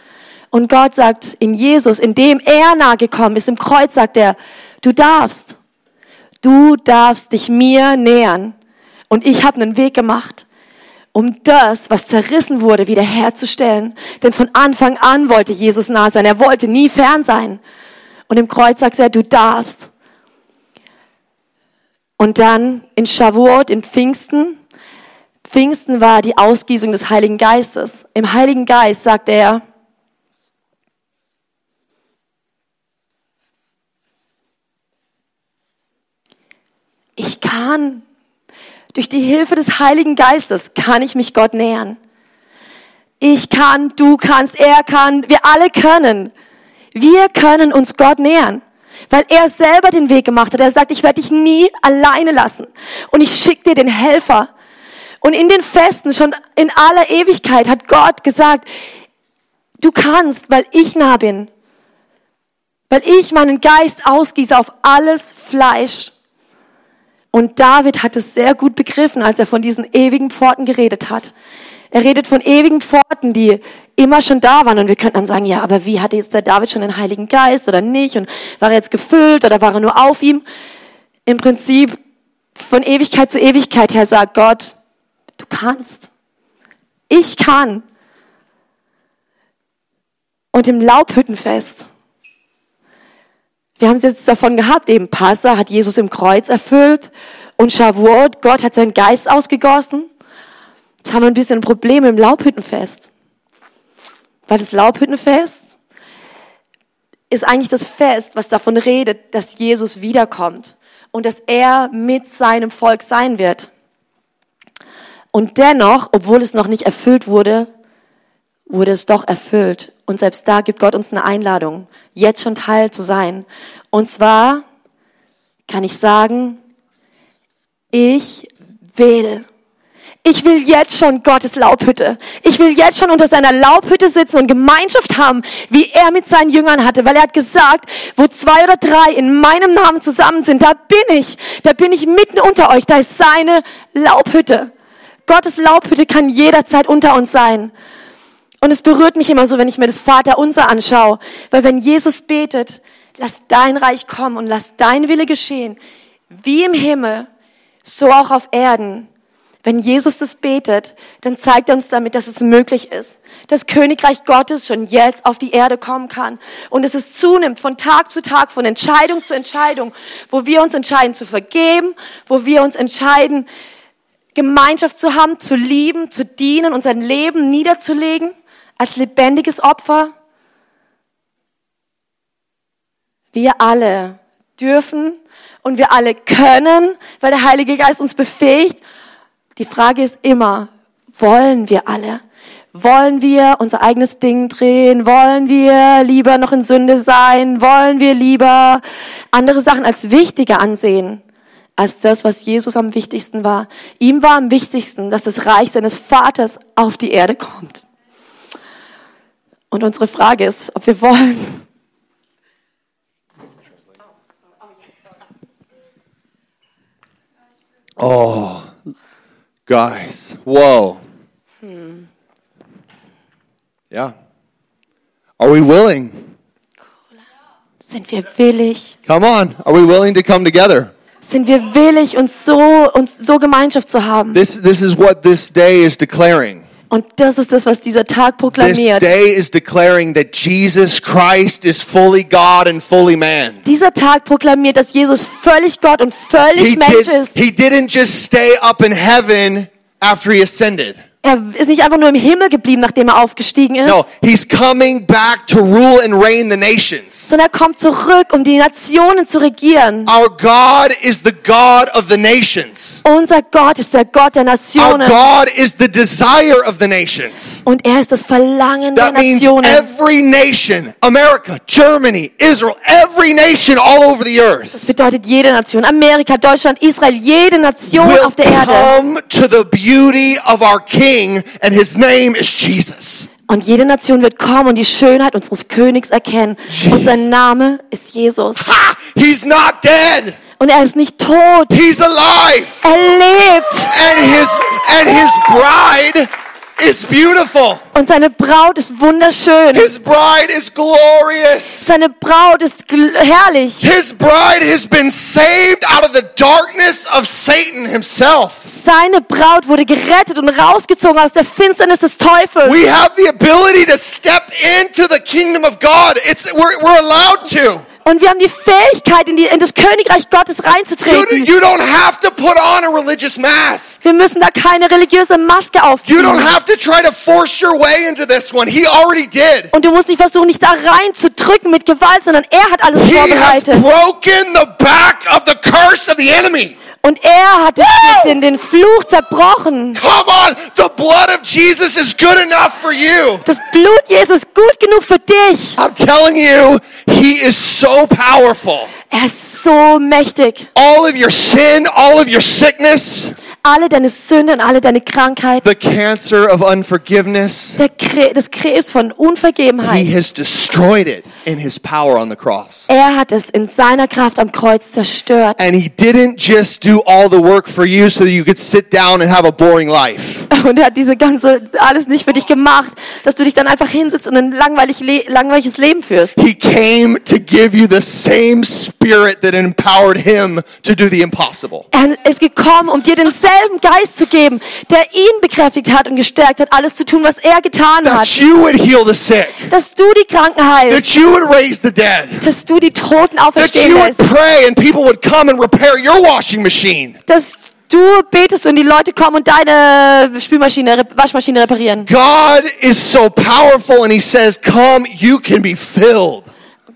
[SPEAKER 2] Und Gott sagt in Jesus, indem er nahe gekommen ist, im Kreuz sagt er, du darfst, du darfst dich mir nähern. Und ich habe einen Weg gemacht, um das, was zerrissen wurde, wiederherzustellen. Denn von Anfang an wollte Jesus nah sein. Er wollte nie fern sein. Und im Kreuz sagt er, du darfst. Und dann in Shavuot, in Pfingsten, Pfingsten war die Ausgießung des Heiligen Geistes. Im Heiligen Geist sagt er, ich kann, durch die Hilfe des Heiligen Geistes kann ich mich Gott nähern. Ich kann, du kannst, er kann, wir alle können. Wir können uns Gott nähern, weil er selber den Weg gemacht hat. Er sagt, ich werde dich nie alleine lassen und ich schicke dir den Helfer. Und in den Festen, schon in aller Ewigkeit, hat Gott gesagt, du kannst, weil ich nah bin, weil ich meinen Geist ausgieße auf alles Fleisch. Und David hat es sehr gut begriffen, als er von diesen ewigen Pforten geredet hat. Er redet von ewigen Pforten, die immer schon da waren. Und wir könnten dann sagen, ja, aber wie hatte jetzt der David schon den Heiligen Geist oder nicht? Und war er jetzt gefüllt oder war er nur auf ihm? Im Prinzip von Ewigkeit zu Ewigkeit her sagt Gott, du kannst. Ich kann. Und im Laubhüttenfest, wir haben es jetzt davon gehabt, eben Passa hat Jesus im Kreuz erfüllt und Shavuot, Gott hat seinen Geist ausgegossen. Jetzt haben wir ein bisschen ein Problem im Laubhüttenfest. Weil das Laubhüttenfest ist eigentlich das Fest, was davon redet, dass Jesus wiederkommt und dass er mit seinem Volk sein wird. Und dennoch, obwohl es noch nicht erfüllt wurde, wurde es doch erfüllt. Und selbst da gibt Gott uns eine Einladung, jetzt schon Teil zu sein. Und zwar kann ich sagen, ich will ich will jetzt schon Gottes Laubhütte. Ich will jetzt schon unter seiner Laubhütte sitzen und Gemeinschaft haben, wie er mit seinen Jüngern hatte, weil er hat gesagt, wo zwei oder drei in meinem Namen zusammen sind, da bin ich, da bin ich mitten unter euch, da ist seine Laubhütte. Gottes Laubhütte kann jederzeit unter uns sein. Und es berührt mich immer so, wenn ich mir das Vaterunser anschaue, weil wenn Jesus betet, lass dein Reich kommen und lass dein Wille geschehen, wie im Himmel, so auch auf Erden. Wenn Jesus das betet, dann zeigt er uns damit, dass es möglich ist, dass Königreich Gottes schon jetzt auf die Erde kommen kann und es zunimmt von Tag zu Tag, von Entscheidung zu Entscheidung, wo wir uns entscheiden zu vergeben, wo wir uns entscheiden, Gemeinschaft zu haben, zu lieben, zu dienen, unser Leben niederzulegen als lebendiges Opfer. Wir alle dürfen und wir alle können, weil der Heilige Geist uns befähigt die Frage ist immer, wollen wir alle? Wollen wir unser eigenes Ding drehen? Wollen wir lieber noch in Sünde sein? Wollen wir lieber andere Sachen als wichtiger ansehen? als das, was Jesus am wichtigsten war. Ihm war am wichtigsten, dass das Reich seines Vaters auf die Erde kommt. Und unsere Frage ist, ob wir wollen.
[SPEAKER 1] Oh, Guys, whoa. Hmm. Yeah. Are we willing?
[SPEAKER 2] Sind wir willig?
[SPEAKER 1] Come on. Are we willing to come together?
[SPEAKER 2] Sind wir willig, uns so, uns so Gemeinschaft zu haben?
[SPEAKER 1] This, this is what this day is declaring.
[SPEAKER 2] Und das ist das, was dieser Tag
[SPEAKER 1] This
[SPEAKER 2] proklamiert.
[SPEAKER 1] day is declaring that Jesus Christ is fully God and fully man.
[SPEAKER 2] Dieser Tag proklamiert, dass Jesus völlig Gott und völlig
[SPEAKER 1] He,
[SPEAKER 2] Mensch
[SPEAKER 1] did,
[SPEAKER 2] ist.
[SPEAKER 1] he didn't just stay up in heaven after he ascended.
[SPEAKER 2] Er ist nicht einfach nur im Himmel geblieben, nachdem er aufgestiegen ist,
[SPEAKER 1] No, he's coming back to rule and reign the nations.
[SPEAKER 2] sondern er kommt zurück, um die Nationen zu regieren.
[SPEAKER 1] Our God is the God of the nations.
[SPEAKER 2] Unser Gott ist der Gott der
[SPEAKER 1] Our
[SPEAKER 2] Nationen.
[SPEAKER 1] God is the desire of the nations.
[SPEAKER 2] Und er ist das Verlangen der
[SPEAKER 1] That means
[SPEAKER 2] Nationen.
[SPEAKER 1] every nation, America, Germany, Israel, every nation all over the earth
[SPEAKER 2] Das bedeutet jede Nation. Amerika, Deutschland, Israel, jede Nation auf der Erde
[SPEAKER 1] come to the beauty of our King and his name is Jesus.
[SPEAKER 2] Und jede Nation wird kommen und die Schönheit unseres Königs erkennen. Und sein Name ist Jesus.
[SPEAKER 1] Ha! He's not dead.
[SPEAKER 2] Und er ist nicht tot.
[SPEAKER 1] He's alive.
[SPEAKER 2] Er lebt.
[SPEAKER 1] And his and his bride is beautiful.
[SPEAKER 2] Und seine Braut ist wunderschön.
[SPEAKER 1] His bride is glorious.
[SPEAKER 2] Seine Braut ist herrlich.
[SPEAKER 1] His bride has been saved out of the darkness of Satan himself.
[SPEAKER 2] Seine Braut wurde gerettet und rausgezogen aus der Finsternis des Teufels.
[SPEAKER 1] We have the ability to step into the kingdom of God. It's we're, we're allowed to.
[SPEAKER 2] Und wir haben die Fähigkeit, in, die, in das Königreich Gottes
[SPEAKER 1] You,
[SPEAKER 2] reinzutreten.
[SPEAKER 1] you don't have to put on a religious mask.
[SPEAKER 2] Wir müssen da keine religiöse Maske
[SPEAKER 1] You don't
[SPEAKER 2] aufziehen.
[SPEAKER 1] have to try to force your way into this one. He already did.
[SPEAKER 2] Und du musst nicht versuchen, dich da reinzudrücken mit Gewalt, sondern er hat alles
[SPEAKER 1] He has
[SPEAKER 2] vorbereitet.
[SPEAKER 1] broken the back of the curse of the enemy.
[SPEAKER 2] Und er hat den, den Fluch zerbrochen.
[SPEAKER 1] Come on, the blood of Jesus is good enough for you.
[SPEAKER 2] Das Blut Jesus ist gut genug für dich.
[SPEAKER 1] I'm telling you, he is so powerful.
[SPEAKER 2] Er ist so mächtig.
[SPEAKER 1] All of your sin, all of your sickness,
[SPEAKER 2] Alle deine Sünde und alle deine Krankheit,
[SPEAKER 1] the cancer of unforgiveness,
[SPEAKER 2] der Kre das Krebs von
[SPEAKER 1] he
[SPEAKER 2] Unvergebenheit.
[SPEAKER 1] has destroyed it in his power on the cross.
[SPEAKER 2] Er hat es in seiner Kraft am Kreuz zerstört.
[SPEAKER 1] And he didn't just do all the work for you so that you could sit down and have a boring life.
[SPEAKER 2] Und er hat diese ganze, alles nicht für dich gemacht, dass du dich dann einfach hinsitzt und ein langweilig le langweiliges Leben führst.
[SPEAKER 1] He came to give you the same spirit that empowered him to do the impossible.
[SPEAKER 2] Er ist gekommen, um dir denselben Geist zu geben, der ihn bekräftigt hat und gestärkt hat, alles zu tun, was er getan
[SPEAKER 1] That
[SPEAKER 2] hat.
[SPEAKER 1] you would heal the sick,
[SPEAKER 2] Dass du die Kranken heilst,
[SPEAKER 1] that you would raise the dead,
[SPEAKER 2] dass du die Toten
[SPEAKER 1] that
[SPEAKER 2] auferstehen
[SPEAKER 1] you would
[SPEAKER 2] lässt,
[SPEAKER 1] pray and people would come and repair your washing machine.
[SPEAKER 2] dass du betest und die Leute kommen und deine Spülmaschine, Waschmaschine reparieren.
[SPEAKER 1] God is so powerful and he says, Come, you can be filled.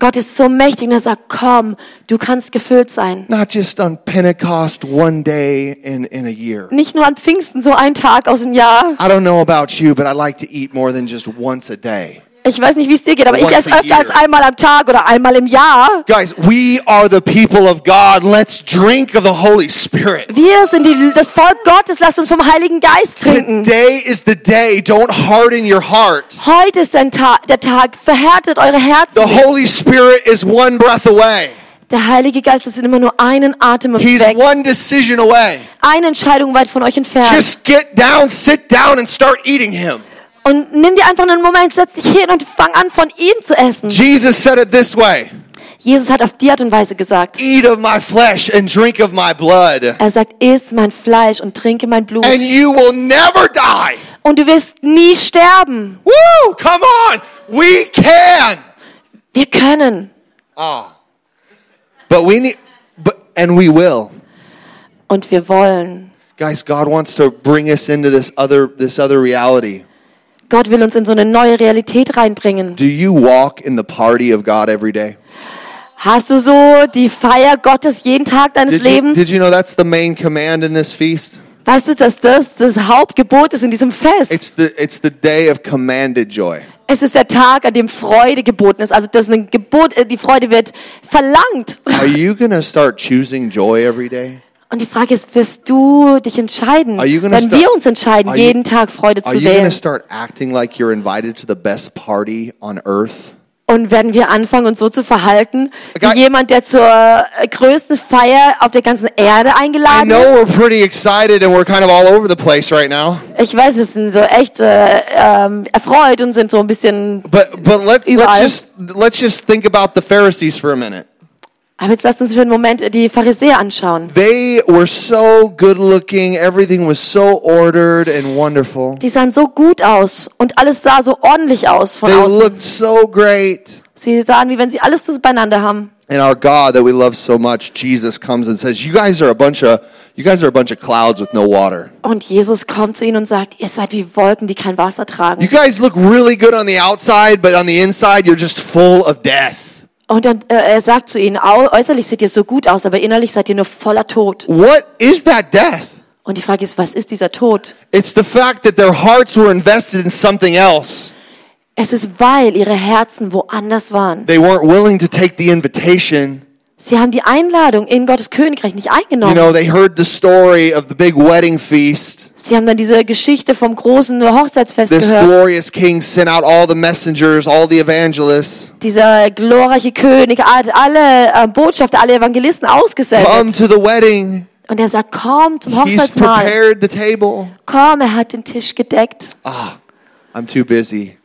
[SPEAKER 2] Gott ist so mächtig und er sagt, komm, du kannst gefüllt sein.
[SPEAKER 1] Not just on Pentecost one day in, in a year.
[SPEAKER 2] Nicht nur an Pfingsten, so ein Tag aus dem Jahr.
[SPEAKER 1] I don't know about you, but I like to eat more than just once a day.
[SPEAKER 2] Ich weiß nicht, wie es dir geht, aber ich esse öfter als einmal am Tag oder einmal im Jahr.
[SPEAKER 1] Guys, we are the people of God. Let's drink of the Holy Spirit.
[SPEAKER 2] Wir sind die, das Volk Gottes, lasst uns vom Heiligen Geist trinken.
[SPEAKER 1] Today is the day. Don't harden your heart.
[SPEAKER 2] Heute ist ein Ta der Tag, verhärtet eure Herzen.
[SPEAKER 1] The Holy Spirit is one breath away.
[SPEAKER 2] Der Heilige Geist ist immer nur einen Atem weg,
[SPEAKER 1] one decision away.
[SPEAKER 2] eine Entscheidung weit von euch entfernt.
[SPEAKER 1] Just get down, sit down, and start eating Him.
[SPEAKER 2] Und nimm dir einfach einen Moment, setz dich hin und fang an, von ihm zu essen.
[SPEAKER 1] Jesus said it this way
[SPEAKER 2] Jesus hat auf die Art und Weise gesagt.
[SPEAKER 1] Eat of my flesh and drink of my blood,
[SPEAKER 2] Er sagt, iss mein Fleisch und trinke mein Blut.
[SPEAKER 1] and you will never die.
[SPEAKER 2] Und du wirst nie sterben.
[SPEAKER 1] Woo! Come on. We can.
[SPEAKER 2] Wir können.
[SPEAKER 1] Oh. But we need, but, and we will.
[SPEAKER 2] Und wir wollen.
[SPEAKER 1] Guys, God wants to bring us into this other, this other reality.
[SPEAKER 2] Gott will uns in so eine neue Realität reinbringen.
[SPEAKER 1] Do you walk in the party of God every day?
[SPEAKER 2] Hast du so die Feier Gottes jeden Tag deines
[SPEAKER 1] Did you,
[SPEAKER 2] Lebens?
[SPEAKER 1] did you know that's the main command in this feast?
[SPEAKER 2] Weißt du, dass das das Hauptgebot ist in diesem Fest?
[SPEAKER 1] It's the, it's the day of commanded joy.
[SPEAKER 2] Es ist der Tag, an dem Freude geboten ist. Also das ist ein Gebot, äh, die Freude wird verlangt.
[SPEAKER 1] Are you to start choosing joy every day?
[SPEAKER 2] Und die Frage ist, wirst du dich entscheiden? Wenn wir uns entscheiden,
[SPEAKER 1] you-
[SPEAKER 2] jeden Tag Freude zu wählen.
[SPEAKER 1] like?
[SPEAKER 2] Und werden wir anfangen, uns so zu verhalten, wie jemand, der zur äh, größten Feier auf der ganzen Erde eingeladen ist?
[SPEAKER 1] kind of right.
[SPEAKER 2] Ich weiß, wir sind so echt äh, ähm, erfreut und sind so ein bisschen...
[SPEAKER 1] But but let's let's
[SPEAKER 2] Überall.
[SPEAKER 1] just let's just think about the Pharisees for a minute.
[SPEAKER 2] Aber jetzt lasst uns für einen Moment die Pharisäer anschauen.
[SPEAKER 1] They were so good looking, everything was so ordered and wonderful.
[SPEAKER 2] Die sahen so gut aus und alles sah so ordentlich aus von
[SPEAKER 1] They
[SPEAKER 2] außen.
[SPEAKER 1] looked so great.
[SPEAKER 2] Sie sahen, wie wenn sie alles beieinander haben.
[SPEAKER 1] And our God that we love so much, Jesus comes and says, "You guys are a bunch of you guys are a bunch of clouds with no water.
[SPEAKER 2] Und Jesus kommt zu ihnen und sagt, ihr seid wie Wolken, die kein Wasser
[SPEAKER 1] You
[SPEAKER 2] tragen.
[SPEAKER 1] guys look really good on the outside, but on the inside you're just full of death."
[SPEAKER 2] Und dann, äh, er sagt zu ihnen, "Au- äußerlich seht ihr so gut aus, aber innerlich seid ihr nur voller Tod.
[SPEAKER 1] What is that death?
[SPEAKER 2] Und die Frage ist, was ist dieser Tod?
[SPEAKER 1] It's the fact that their hearts were invested in something else.
[SPEAKER 2] Es ist, weil ihre Herzen woanders waren.
[SPEAKER 1] They weren't willing to take the invitation.
[SPEAKER 2] Sie haben die Einladung in Gottes Königreich nicht
[SPEAKER 1] You
[SPEAKER 2] eingenommen.
[SPEAKER 1] know, they heard the story of the big wedding feast.
[SPEAKER 2] Sie haben dann diese Geschichte vom großen Hochzeitsfest
[SPEAKER 1] This
[SPEAKER 2] gehört.
[SPEAKER 1] glorious king sent out all the messengers, all the evangelists.
[SPEAKER 2] Dieser glorreiche König hat alle äh, Botschafter, alle Evangelisten
[SPEAKER 1] Come
[SPEAKER 2] ausgesendet.
[SPEAKER 1] to the wedding.
[SPEAKER 2] Und er sagt, komm zum
[SPEAKER 1] He's
[SPEAKER 2] Hochzeitsmahl.
[SPEAKER 1] prepared the table.
[SPEAKER 2] Komm, er hat den Tisch gedeckt.
[SPEAKER 1] Ah, I'm too busy.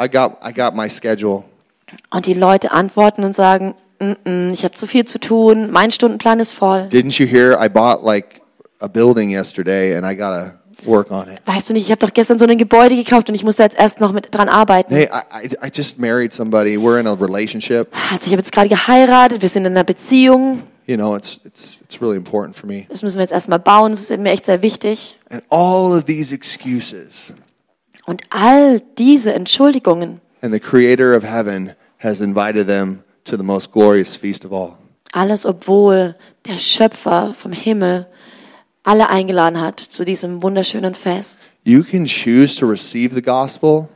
[SPEAKER 1] I got I got my schedule.
[SPEAKER 2] Und die Leute antworten und sagen, "Mm, mm, ich habe zu viel zu tun, mein Stundenplan ist voll.
[SPEAKER 1] Didn't you hear I bought like a building yesterday and I got to work on it.
[SPEAKER 2] Weißt du nicht, ich habe doch gestern so ein Gebäude gekauft und ich muss da jetzt erst noch mit dran arbeiten.
[SPEAKER 1] Hey, I, I, I just married somebody. We're in a relationship.
[SPEAKER 2] Also ich habe jetzt gerade geheiratet, wir sind in einer Beziehung.
[SPEAKER 1] You know, it's it's it's really important for me.
[SPEAKER 2] Das müssen wir jetzt erstmal bauen, das ist mir echt sehr wichtig.
[SPEAKER 1] And all of these excuses.
[SPEAKER 2] Und all diese Entschuldigungen,
[SPEAKER 1] And the creator of heaven has invited them to the most glorious feast of all.
[SPEAKER 2] alles obwohl der Schöpfer vom Himmel alle eingeladen hat zu diesem wunderschönen Fest.
[SPEAKER 1] You can choose to receive the gospel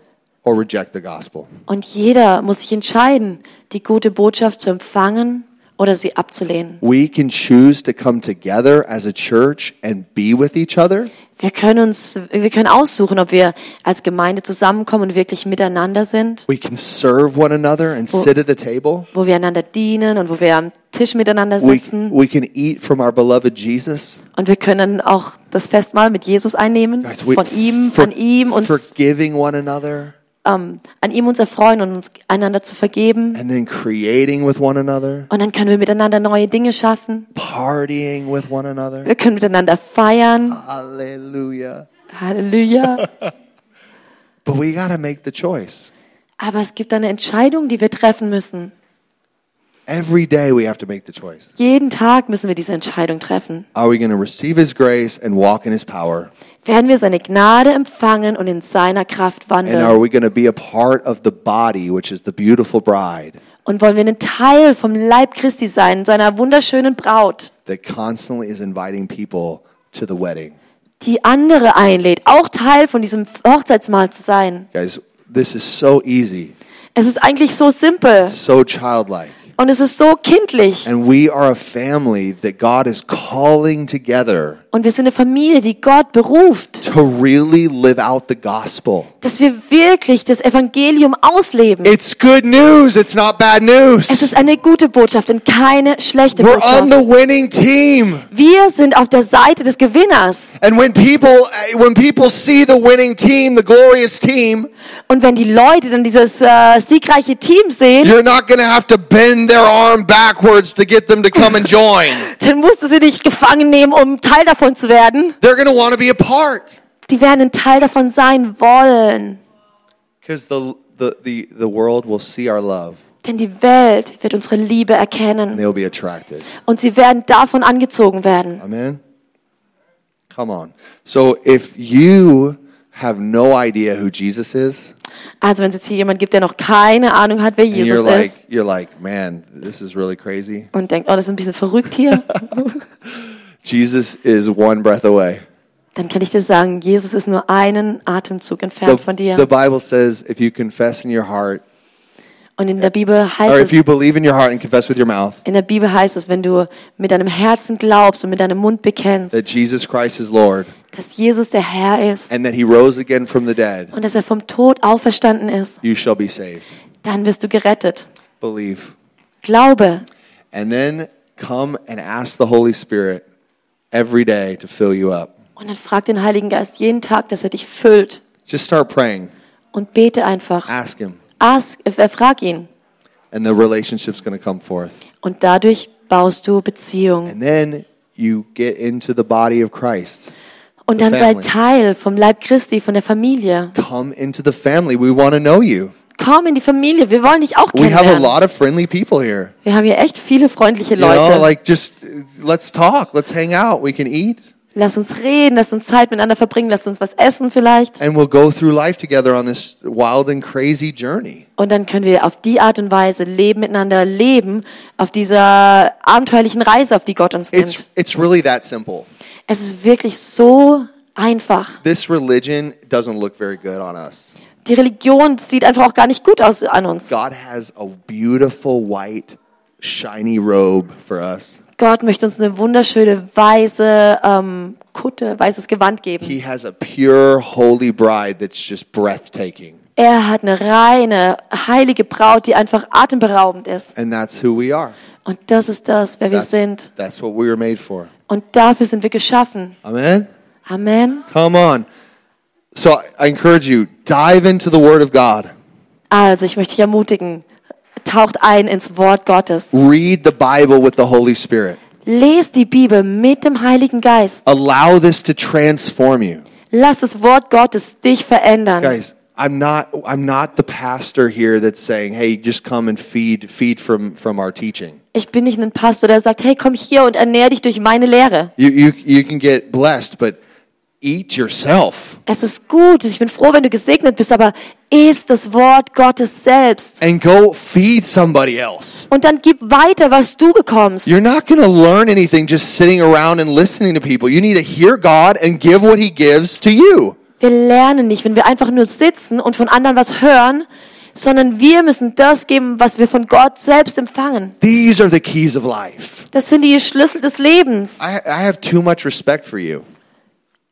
[SPEAKER 1] or reject the gospel.
[SPEAKER 2] Und jeder muss sich entscheiden, die gute Botschaft zu empfangen oder sie abzulehnen.
[SPEAKER 1] We can choose to come together as a church and be with each other,
[SPEAKER 2] Wir können uns, wir können aussuchen, ob wir als Gemeinde zusammenkommen und wirklich miteinander sind,
[SPEAKER 1] we can serve one another and sit at the table.
[SPEAKER 2] wo wir einander dienen und wo wir am Tisch miteinander
[SPEAKER 1] We,
[SPEAKER 2] sitzen.
[SPEAKER 1] we can eat from our beloved Jesus.
[SPEAKER 2] Und wir können auch das Festmahl mit Jesus einnehmen,
[SPEAKER 1] Guys, we-
[SPEAKER 2] von ihm, an ihm uns,
[SPEAKER 1] forgiving one another
[SPEAKER 2] ähm, an ihm uns erfreuen und uns einander zu vergeben.
[SPEAKER 1] and then creating with one another,
[SPEAKER 2] Und dann können wir miteinander neue Dinge schaffen.
[SPEAKER 1] partying with one another.
[SPEAKER 2] Wir können miteinander feiern.
[SPEAKER 1] Hallelujah.
[SPEAKER 2] Halleluja.
[SPEAKER 1] But we got to make the choice.
[SPEAKER 2] Aber es gibt eine Entscheidung, die wir treffen müssen.
[SPEAKER 1] Every day we have to make the choice.
[SPEAKER 2] Jeden Tag müssen wir diese Entscheidung treffen.
[SPEAKER 1] Are we going to receive His grace and walk in His power?
[SPEAKER 2] Werden wir seine Gnade empfangen und in seiner Kraft
[SPEAKER 1] And are
[SPEAKER 2] wandeln?
[SPEAKER 1] we going to be a part of the body, which is the beautiful bride
[SPEAKER 2] Und wollen wir ein Teil vom Leib Christi sein, seiner wunderschönen Braut,
[SPEAKER 1] that constantly is inviting people to the wedding?
[SPEAKER 2] die andere einlädt, auch Teil von diesem Hochzeitsmahl zu sein?
[SPEAKER 1] Guys, this is so easy,
[SPEAKER 2] Es ist eigentlich so simpel
[SPEAKER 1] so childlike.
[SPEAKER 2] Und es ist so kindlich.
[SPEAKER 1] And we are a family that God is calling together
[SPEAKER 2] Und wir sind eine Familie, die Gott beruft,
[SPEAKER 1] to really live out the gospel.
[SPEAKER 2] dass wir wirklich das Evangelium ausleben.
[SPEAKER 1] It's good news, it's not bad news.
[SPEAKER 2] Es ist eine gute Botschaft und keine schlechte
[SPEAKER 1] We're on
[SPEAKER 2] Botschaft.
[SPEAKER 1] the winning team.
[SPEAKER 2] Wir sind auf der Seite des Gewinners.
[SPEAKER 1] And when people eh, when people see the winning team, the glorious team,
[SPEAKER 2] Und wenn die Leute dann dieses äh, siegreiche Team sehen,
[SPEAKER 1] you're not going to have to bend their arm backwards to get them to come and join.
[SPEAKER 2] dann musst du sie nicht gefangen nehmen, um Teil davon zu werden.
[SPEAKER 1] They're going to want to be a part
[SPEAKER 2] Die werden ein Teil davon sein wollen.
[SPEAKER 1] because the, the the the world will see our love
[SPEAKER 2] Denn die Welt wird unsere Liebe erkennen.
[SPEAKER 1] they'll be attracted.
[SPEAKER 2] Und sie werden davon angezogen werden.
[SPEAKER 1] Amen. Come on. So if you have no idea who Jesus is,
[SPEAKER 2] Also wenn es jetzt hier jemand gibt, der noch keine Ahnung hat, wer
[SPEAKER 1] and you're
[SPEAKER 2] Jesus
[SPEAKER 1] like
[SPEAKER 2] ist
[SPEAKER 1] you're like, man, this is really crazy.
[SPEAKER 2] und denkt, oh, das ist ein bisschen verrückt hier,
[SPEAKER 1] Jesus is one breath away.
[SPEAKER 2] dann kann ich dir sagen, Jesus ist nur einen Atemzug
[SPEAKER 1] The,
[SPEAKER 2] entfernt von dir.
[SPEAKER 1] the Bible says if you confess in your heart,
[SPEAKER 2] Und in der Bibel
[SPEAKER 1] or
[SPEAKER 2] heißt
[SPEAKER 1] if you
[SPEAKER 2] es,
[SPEAKER 1] believe in your heart and confess with your mouth
[SPEAKER 2] in der Bibel heißt es, wenn du mit deinem Herzen glaubst und mit deinem Mund bekennst,
[SPEAKER 1] that Jesus Christ is Lord
[SPEAKER 2] dass Jesus der Herr ist
[SPEAKER 1] and that he rose again from the dead,
[SPEAKER 2] und dass er vom Tod auferstanden ist,
[SPEAKER 1] you shall be saved.
[SPEAKER 2] dann wirst du gerettet.
[SPEAKER 1] Believe.
[SPEAKER 2] Glaube.
[SPEAKER 1] And then come and ask the Holy Spirit every day to fill you up.
[SPEAKER 2] Und dann frag den Heiligen Geist jeden Tag, dass er dich füllt.
[SPEAKER 1] Just start praying.
[SPEAKER 2] Und bete einfach.
[SPEAKER 1] Ask him.
[SPEAKER 2] Ask, äh, frag ihn.
[SPEAKER 1] And the relationship's going to come forth.
[SPEAKER 2] Und dadurch baust du Beziehung.
[SPEAKER 1] And then you get into the body of Christ.
[SPEAKER 2] Und dann sei. Teil vom Leib Christi, von der Familie.
[SPEAKER 1] Come into the family. We want to know you.
[SPEAKER 2] Komm in die Familie. Wir wollen dich auch
[SPEAKER 1] We have a
[SPEAKER 2] kennenlernen.
[SPEAKER 1] lot of friendly people here.
[SPEAKER 2] Wir haben hier echt viele freundliche
[SPEAKER 1] You know,
[SPEAKER 2] Leute.
[SPEAKER 1] like just let's talk, let's hang out, we can eat,
[SPEAKER 2] Lass uns reden, lass uns Zeit miteinander verbringen, lass uns was essen vielleicht.
[SPEAKER 1] and we'll go through life together on this wild and crazy journey.
[SPEAKER 2] Und dann können wir auf die Art und Weise leben, miteinander leben, auf dieser abenteuerlichen Reise, auf die Gott uns nimmt.
[SPEAKER 1] It's it's really that simple.
[SPEAKER 2] Es ist wirklich so einfach.
[SPEAKER 1] This religion doesn't look very good on us.
[SPEAKER 2] Die Religion sieht einfach auch gar nicht gut aus an uns.
[SPEAKER 1] God has a beautiful white shiny robe for us.
[SPEAKER 2] Gott möchte uns eine wunderschöne weiße ähm, Kutte, weißes Gewand geben.
[SPEAKER 1] He has a pure, holy bride that's just breathtaking.
[SPEAKER 2] Er hat eine reine, heilige Braut, die einfach atemberaubend ist.
[SPEAKER 1] And that's who we are.
[SPEAKER 2] Und das ist das, wer wir
[SPEAKER 1] That's,
[SPEAKER 2] sind.
[SPEAKER 1] that's what we were made for.
[SPEAKER 2] Und dafür sind wir geschaffen.
[SPEAKER 1] Amen?
[SPEAKER 2] Amen.
[SPEAKER 1] Come on. So I encourage you, dive into the Word of God.
[SPEAKER 2] Also, ich möchte dich ermutigen, taucht ein ins Wort Gottes.
[SPEAKER 1] Read the Bible with the Holy Spirit.
[SPEAKER 2] Lest die Bibel mit dem Heiligen Geist.
[SPEAKER 1] Allow this to transform you.
[SPEAKER 2] Lass das Wort Gottes dich verändern.
[SPEAKER 1] Guys, I'm not I'm not the pastor here that's saying, "Hey, just come and feed feed from from our teaching."
[SPEAKER 2] Ich bin nicht ein Pastor, der sagt, hey, komm hier und ernähr dich durch meine Lehre.
[SPEAKER 1] You you you can get blessed, but eat yourself
[SPEAKER 2] Es ist gut, ich bin froh, wenn du gesegnet bist, aber iss das Wort Gottes selbst.
[SPEAKER 1] and go feed somebody else.
[SPEAKER 2] Und dann gib weiter, was du bekommst.
[SPEAKER 1] You're not going to learn anything just sitting around and listening to people. You need to hear God and give what he gives to you.
[SPEAKER 2] Wir lernen nicht, wenn wir einfach nur sitzen und von anderen was hören, sondern wir müssen das geben, was wir von Gott selbst empfangen.
[SPEAKER 1] These are the keys of life.
[SPEAKER 2] Das sind die Schlüssel des Lebens.
[SPEAKER 1] I, I have too much respect for you.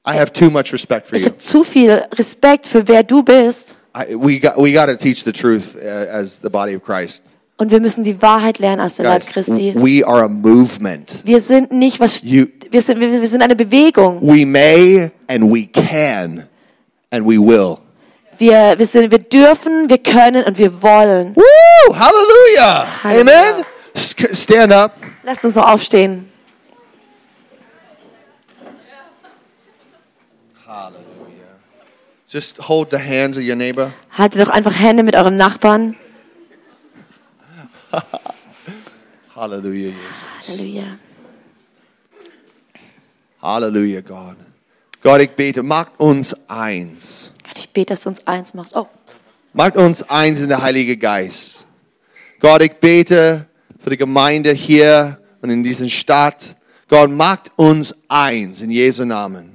[SPEAKER 1] I have too much respect for
[SPEAKER 2] Ich
[SPEAKER 1] you.
[SPEAKER 2] habe zu viel Respekt für wer du bist.
[SPEAKER 1] I, we got we got to teach the truth uh, as the body of Christ.
[SPEAKER 2] Und wir müssen die Wahrheit lernen als der Leib
[SPEAKER 1] Guys,
[SPEAKER 2] Christi.
[SPEAKER 1] we are a movement.
[SPEAKER 2] Wir sind nicht was,
[SPEAKER 1] You-
[SPEAKER 2] wir sind, wir, wir sind eine Bewegung.
[SPEAKER 1] We may and we can and we will.
[SPEAKER 2] Wir, wir, sind, wir dürfen, wir können und wir wollen.
[SPEAKER 1] Woo! Hallelujah!
[SPEAKER 2] Hallelujah.
[SPEAKER 1] Amen. Stand up.
[SPEAKER 2] Lasst uns noch aufstehen.
[SPEAKER 1] Hallelujah. Just hold the hands of your neighbor.
[SPEAKER 2] Haltet doch einfach Hände mit eurem Nachbarn.
[SPEAKER 1] Hallelujah, Jesus.
[SPEAKER 2] Halleluja.
[SPEAKER 1] Halleluja, Gott. Gott, ich bete, macht uns eins.
[SPEAKER 2] Gott, ich bete, dass du uns eins machst. Oh,
[SPEAKER 1] Macht uns eins in der Heilige Geist. Gott, ich bete für die Gemeinde hier und in dieser Stadt. Gott, macht uns eins in Jesu Namen.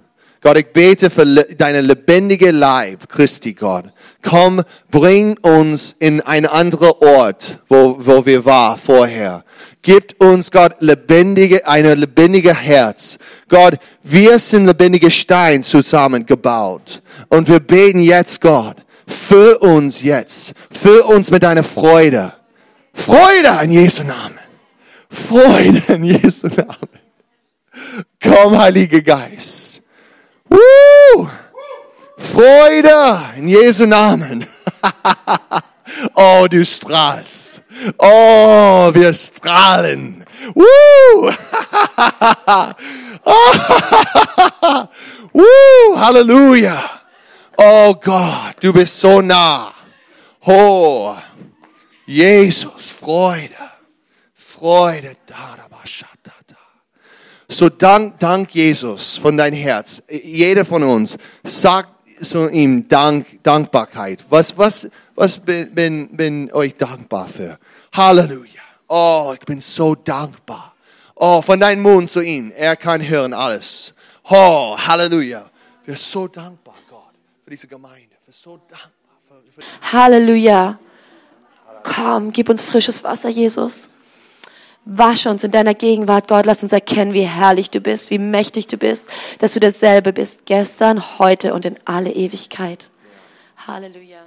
[SPEAKER 1] Gott, ich bete für deine lebendige Leib, Christi, Gott. Komm, bring uns in einen anderen Ort, wo, wo wir waren vorher. Gibt uns, Gott, lebendige, eine lebendige Herz. Gott, wir sind lebendige Stein zusammengebaut. Und wir beten jetzt, Gott, Füll uns jetzt. Füll uns mit deiner Freude. Freude in Jesu Namen. Freude in Jesu Namen. Komm, Heiliger Geist. Woo! Freude in Jesu Namen. oh, du strahlst. Oh, wir strahlen. Woo! Woo! Halleluja. Oh Gott, du bist so nah. Oh, Jesus, Freude, Freude. Darabashatata. So dank, dank Jesus von dein Herz. Jeder von uns sagt zu ihm Dank, Dankbarkeit. Was, was, was bin, bin, bin euch dankbar für? Halleluja. Oh, ich bin so dankbar. Oh, von deinem Mund zu ihm. Er kann hören alles. Oh, Halleluja. Wir sind so dankbar, Gott, für diese Gemeinde. Wir sind so dankbar. Für, für
[SPEAKER 2] Halleluja. Komm, gib uns frisches Wasser, Jesus. Wasche uns in deiner Gegenwart, Gott. Lass uns erkennen, wie herrlich du bist, wie mächtig du bist, dass du dasselbe bist, gestern, heute und in alle Ewigkeit. Halleluja.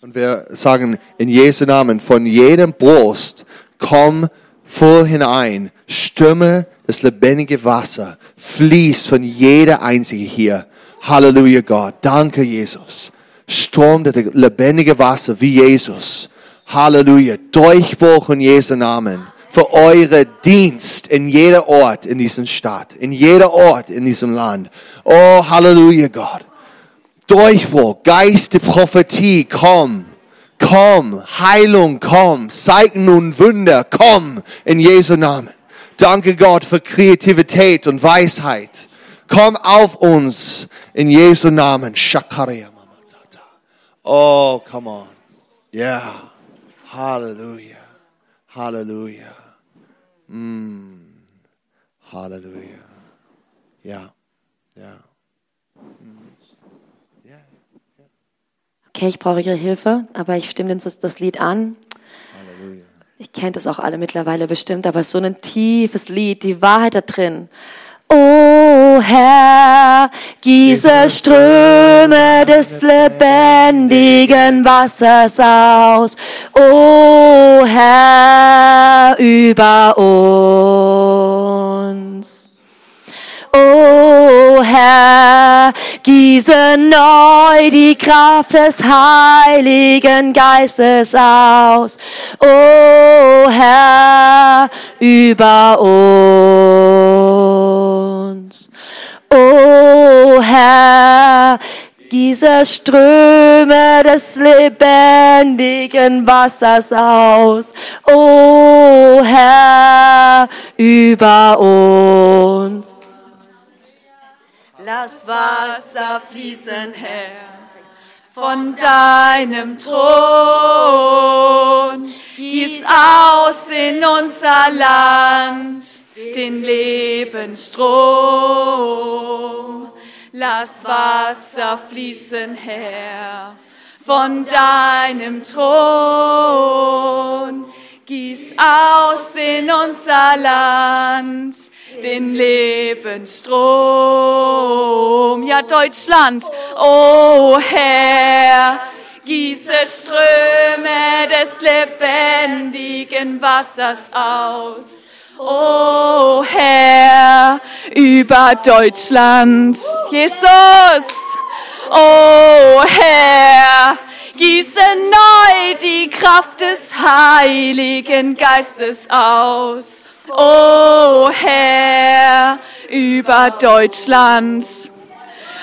[SPEAKER 1] Und wir sagen in Jesu Namen, von jedem Brust, komm voll hinein, Stimme das lebendige Wasser, fließt von jeder einzige hier. Halleluja, Gott. Danke, Jesus. Strom das lebendige Wasser wie Jesus. Halleluja. Durchbruch in Jesu Namen. Für eure Dienst in jeder Ort in diesem Stadt, in jeder Ort in diesem Land. Oh, Halleluja, Gott. Durchbruch, Geist Prophetie, komm, komm, Heilung, komm, Zeichen und Wunder, komm, in Jesu Namen. Danke Gott für Kreativität und Weisheit. Komm auf uns, in Jesu Namen. Shakaria Mamatata. Oh, come on. Yeah. Hallelujah. Hallelujah. Mm. Hallelujah. Ja. Ja. Ja.
[SPEAKER 2] Okay, ich brauche Ihre Hilfe, aber ich stimme das, das Lied an.
[SPEAKER 1] Hallelujah.
[SPEAKER 2] Ich kennt das auch alle mittlerweile bestimmt, aber so ein tiefes Lied, die Wahrheit da drin. O Herr, gieße Ströme des lebendigen Wassers aus. O Herr, über uns. O Herr, gieße neu die Kraft des Heiligen Geistes aus. O Herr, über uns. O Herr, gieße Ströme des lebendigen Wassers aus. O Herr, über uns.
[SPEAKER 3] Lass Wasser fließen, Herr, von deinem Thron. Gieß aus in unser Land den Lebensstrom. Lass Wasser fließen, Herr, von deinem Thron. Gieß aus in unser Land den Lebensstrom. Ja, Deutschland, oh Herr, gieße Ströme des lebendigen Wassers aus. Oh Herr, über Deutschland, Jesus, oh Herr, gieße neu die Kraft des Heiligen Geistes aus. Oh Herr, über Deutschland.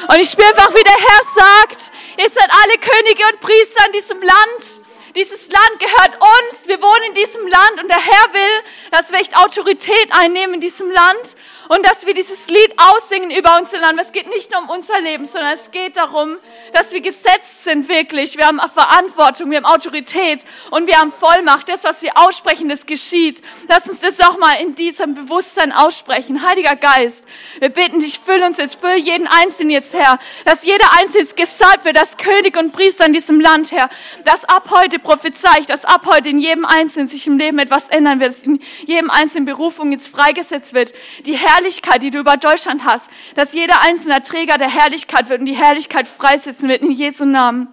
[SPEAKER 3] Und ich spüre einfach, wie der Herr sagt, ihr seid alle Könige und Priester in diesem Land. Dieses Land gehört uns. Wir wohnen in diesem Land und der Herr will, dass wir echt Autorität einnehmen in diesem Land und dass wir dieses Lied aussingen über unser Land. Es geht nicht nur um unser Leben, sondern es geht darum, dass wir gesetzt sind wirklich. Wir haben Verantwortung, wir haben Autorität und wir haben Vollmacht. Das, was wir aussprechen, das geschieht. Lass uns das auch mal in diesem Bewusstsein aussprechen. Heiliger Geist, wir bitten dich, füll uns jetzt, füll jeden Einzelnen jetzt, Herr, dass jeder Einzelne jetzt gesalbt wird, dass König und Priester in diesem Land, Herr, dass ab heute prophezei ich, dass ab heute in jedem Einzelnen sich im Leben etwas ändern wird, dass in jedem Einzelnen Berufung jetzt freigesetzt wird. Die Herrlichkeit, die du über Deutschland hast, dass jeder einzelne Träger der Herrlichkeit wird und die Herrlichkeit freisetzen wird in Jesu Namen.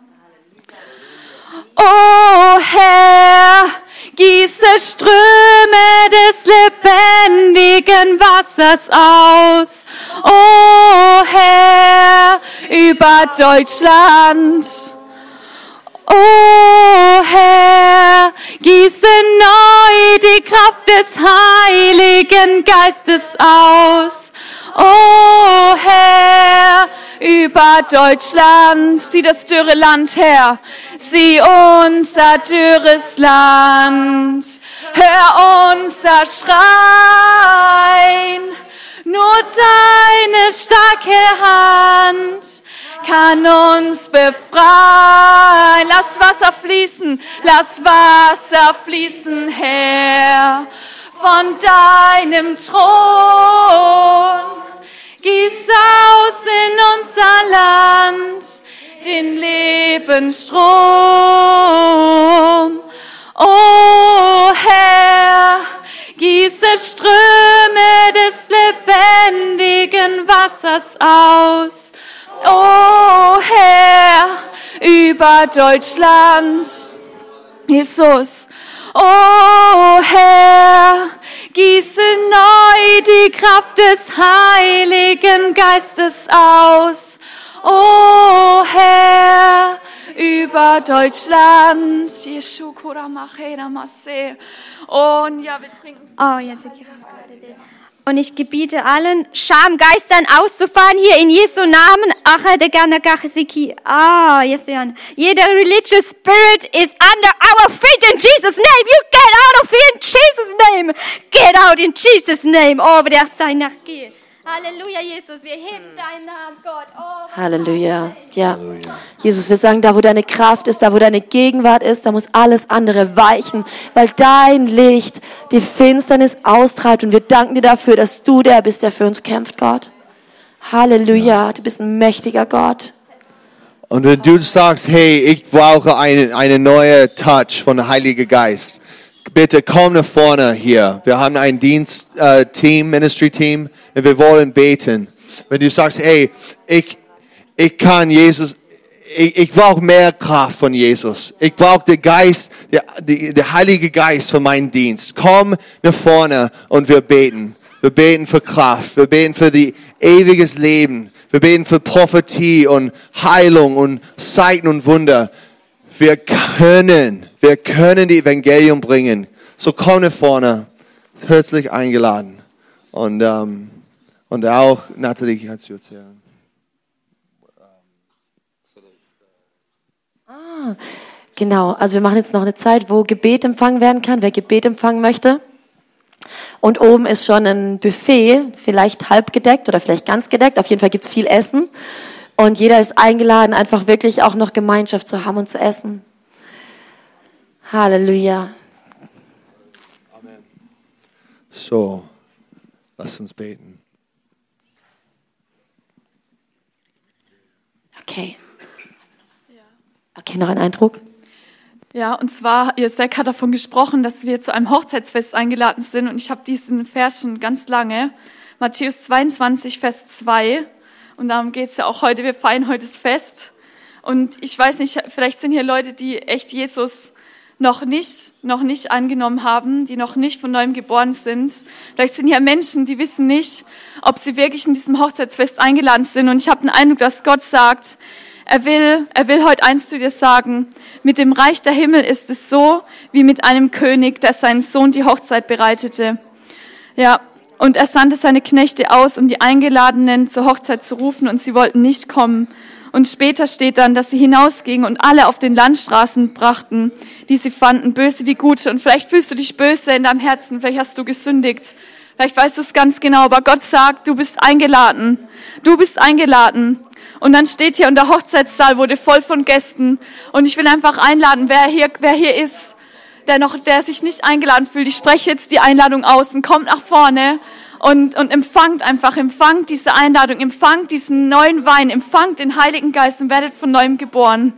[SPEAKER 3] Oh Herr, gieße Ströme des lebendigen Wassers aus. Oh Herr, über Deutschland. Oh Herr, gieße neu die Kraft des Heiligen Geistes aus. Oh Herr, über Deutschland, sieh das dürre Land, Herr, sieh unser dürres Land, hör unser Schreien, nur deine starke Hand kann uns befreien. Lass Wasser fließen, lass Wasser fließen, Herr, von deinem Thron. Gieß aus in unser Land den Lebensstrom. Oh Herr, gieße Ströme des lebendigen Wassers aus. Oh Herr, über Deutschland. Jesus. Oh Herr, gieße neu die Kraft des Heiligen Geistes aus. Oh Herr, über Deutschland. Yeshua Machera Masse. Und ja, wir trinken.
[SPEAKER 4] Oh, jetzt. Und ich gebiete allen Schamgeistern auszufahren hier in Jesu Namen. Ah, yes, Jeder religious spirit is under our feet in Jesus' name. You get out of here in Jesus' name. Get out in Jesus' name. Oh, der sei nach Halleluja, Jesus. Wir heben deinen Namen, Gott. Oh,
[SPEAKER 2] Halleluja. Ja. Jesus, wir sagen, da wo deine Kraft ist, da wo deine Gegenwart ist, da muss alles andere weichen, weil dein Licht die Finsternis austreibt und wir danken dir dafür, dass du der bist, der für uns kämpft, Gott. Halleluja. Du bist ein mächtiger Gott.
[SPEAKER 1] Und wenn du sagst, hey, ich brauche einen eine neue Touch von der Heilige Geist, bitte komm nach vorne hier. Wir haben ein Dienst, äh, Team, Ministry Team und wir wollen beten. Wenn du sagst, hey, ich, ich kann Jesus, ich, ich brauche mehr Kraft von Jesus. Ich brauche den Geist, der, der, der Heilige Geist für meinen Dienst. Komm nach vorne und wir beten. Wir beten für Kraft. Wir beten für die ewiges Leben. Wir beten für Prophetie und Heilung und Zeichen und Wunder. Wir können, wir können die Evangelium bringen. So komm nach vorne. Herzlich eingeladen. Und, ähm, und auch, Nathalie, hat zu erzählen.
[SPEAKER 2] Genau, also wir machen jetzt noch eine Zeit, wo Gebet empfangen werden kann, wer Gebet empfangen möchte. Und oben ist schon ein Buffet, vielleicht halb gedeckt oder vielleicht ganz gedeckt. Auf jeden Fall gibt's viel Essen. Und jeder ist eingeladen, einfach wirklich auch noch Gemeinschaft zu haben und zu essen. Halleluja.
[SPEAKER 1] So, lass uns beten.
[SPEAKER 2] Okay. Okay, noch ein Eindruck?
[SPEAKER 3] Ja, und zwar, ihr Zack hat davon gesprochen, dass wir zu einem Hochzeitsfest eingeladen sind. Und ich habe diesen Vers schon ganz lange. Matthäus 22, Vers 2. Und darum geht's ja auch heute. Wir feiern heute das Fest. Und ich weiß nicht, vielleicht sind hier Leute, die echt Jesus noch nicht, noch nicht angenommen haben, die noch nicht von neuem geboren sind. Vielleicht sind hier Menschen, die wissen nicht, ob sie wirklich in diesem Hochzeitsfest eingeladen sind. Und ich habe den Eindruck, dass Gott sagt, er will, er will heute eins zu dir sagen. Mit dem Reich der Himmel ist es so, wie mit einem König, der seinen Sohn die Hochzeit bereitete. Ja, und er sandte seine Knechte aus, um die Eingeladenen zur Hochzeit zu rufen, und sie wollten nicht kommen. Und später steht dann, dass sie hinausgingen und alle auf den Landstraßen brachten, die sie fanden, böse wie gute. Und vielleicht fühlst du dich böse in deinem Herzen, vielleicht hast du gesündigt, vielleicht weißt du es ganz genau, aber Gott sagt, du bist eingeladen. Du bist eingeladen. Und dann steht hier, und der Hochzeitssaal wurde voll von Gästen. Und ich will einfach einladen, wer hier, wer hier ist, der noch, der sich nicht eingeladen fühlt. Ich spreche jetzt die Einladung aus und kommt nach vorne und, und empfangt einfach, empfangt diese Einladung, empfangt diesen neuen Wein, empfangt den Heiligen Geist und werdet von neuem geboren.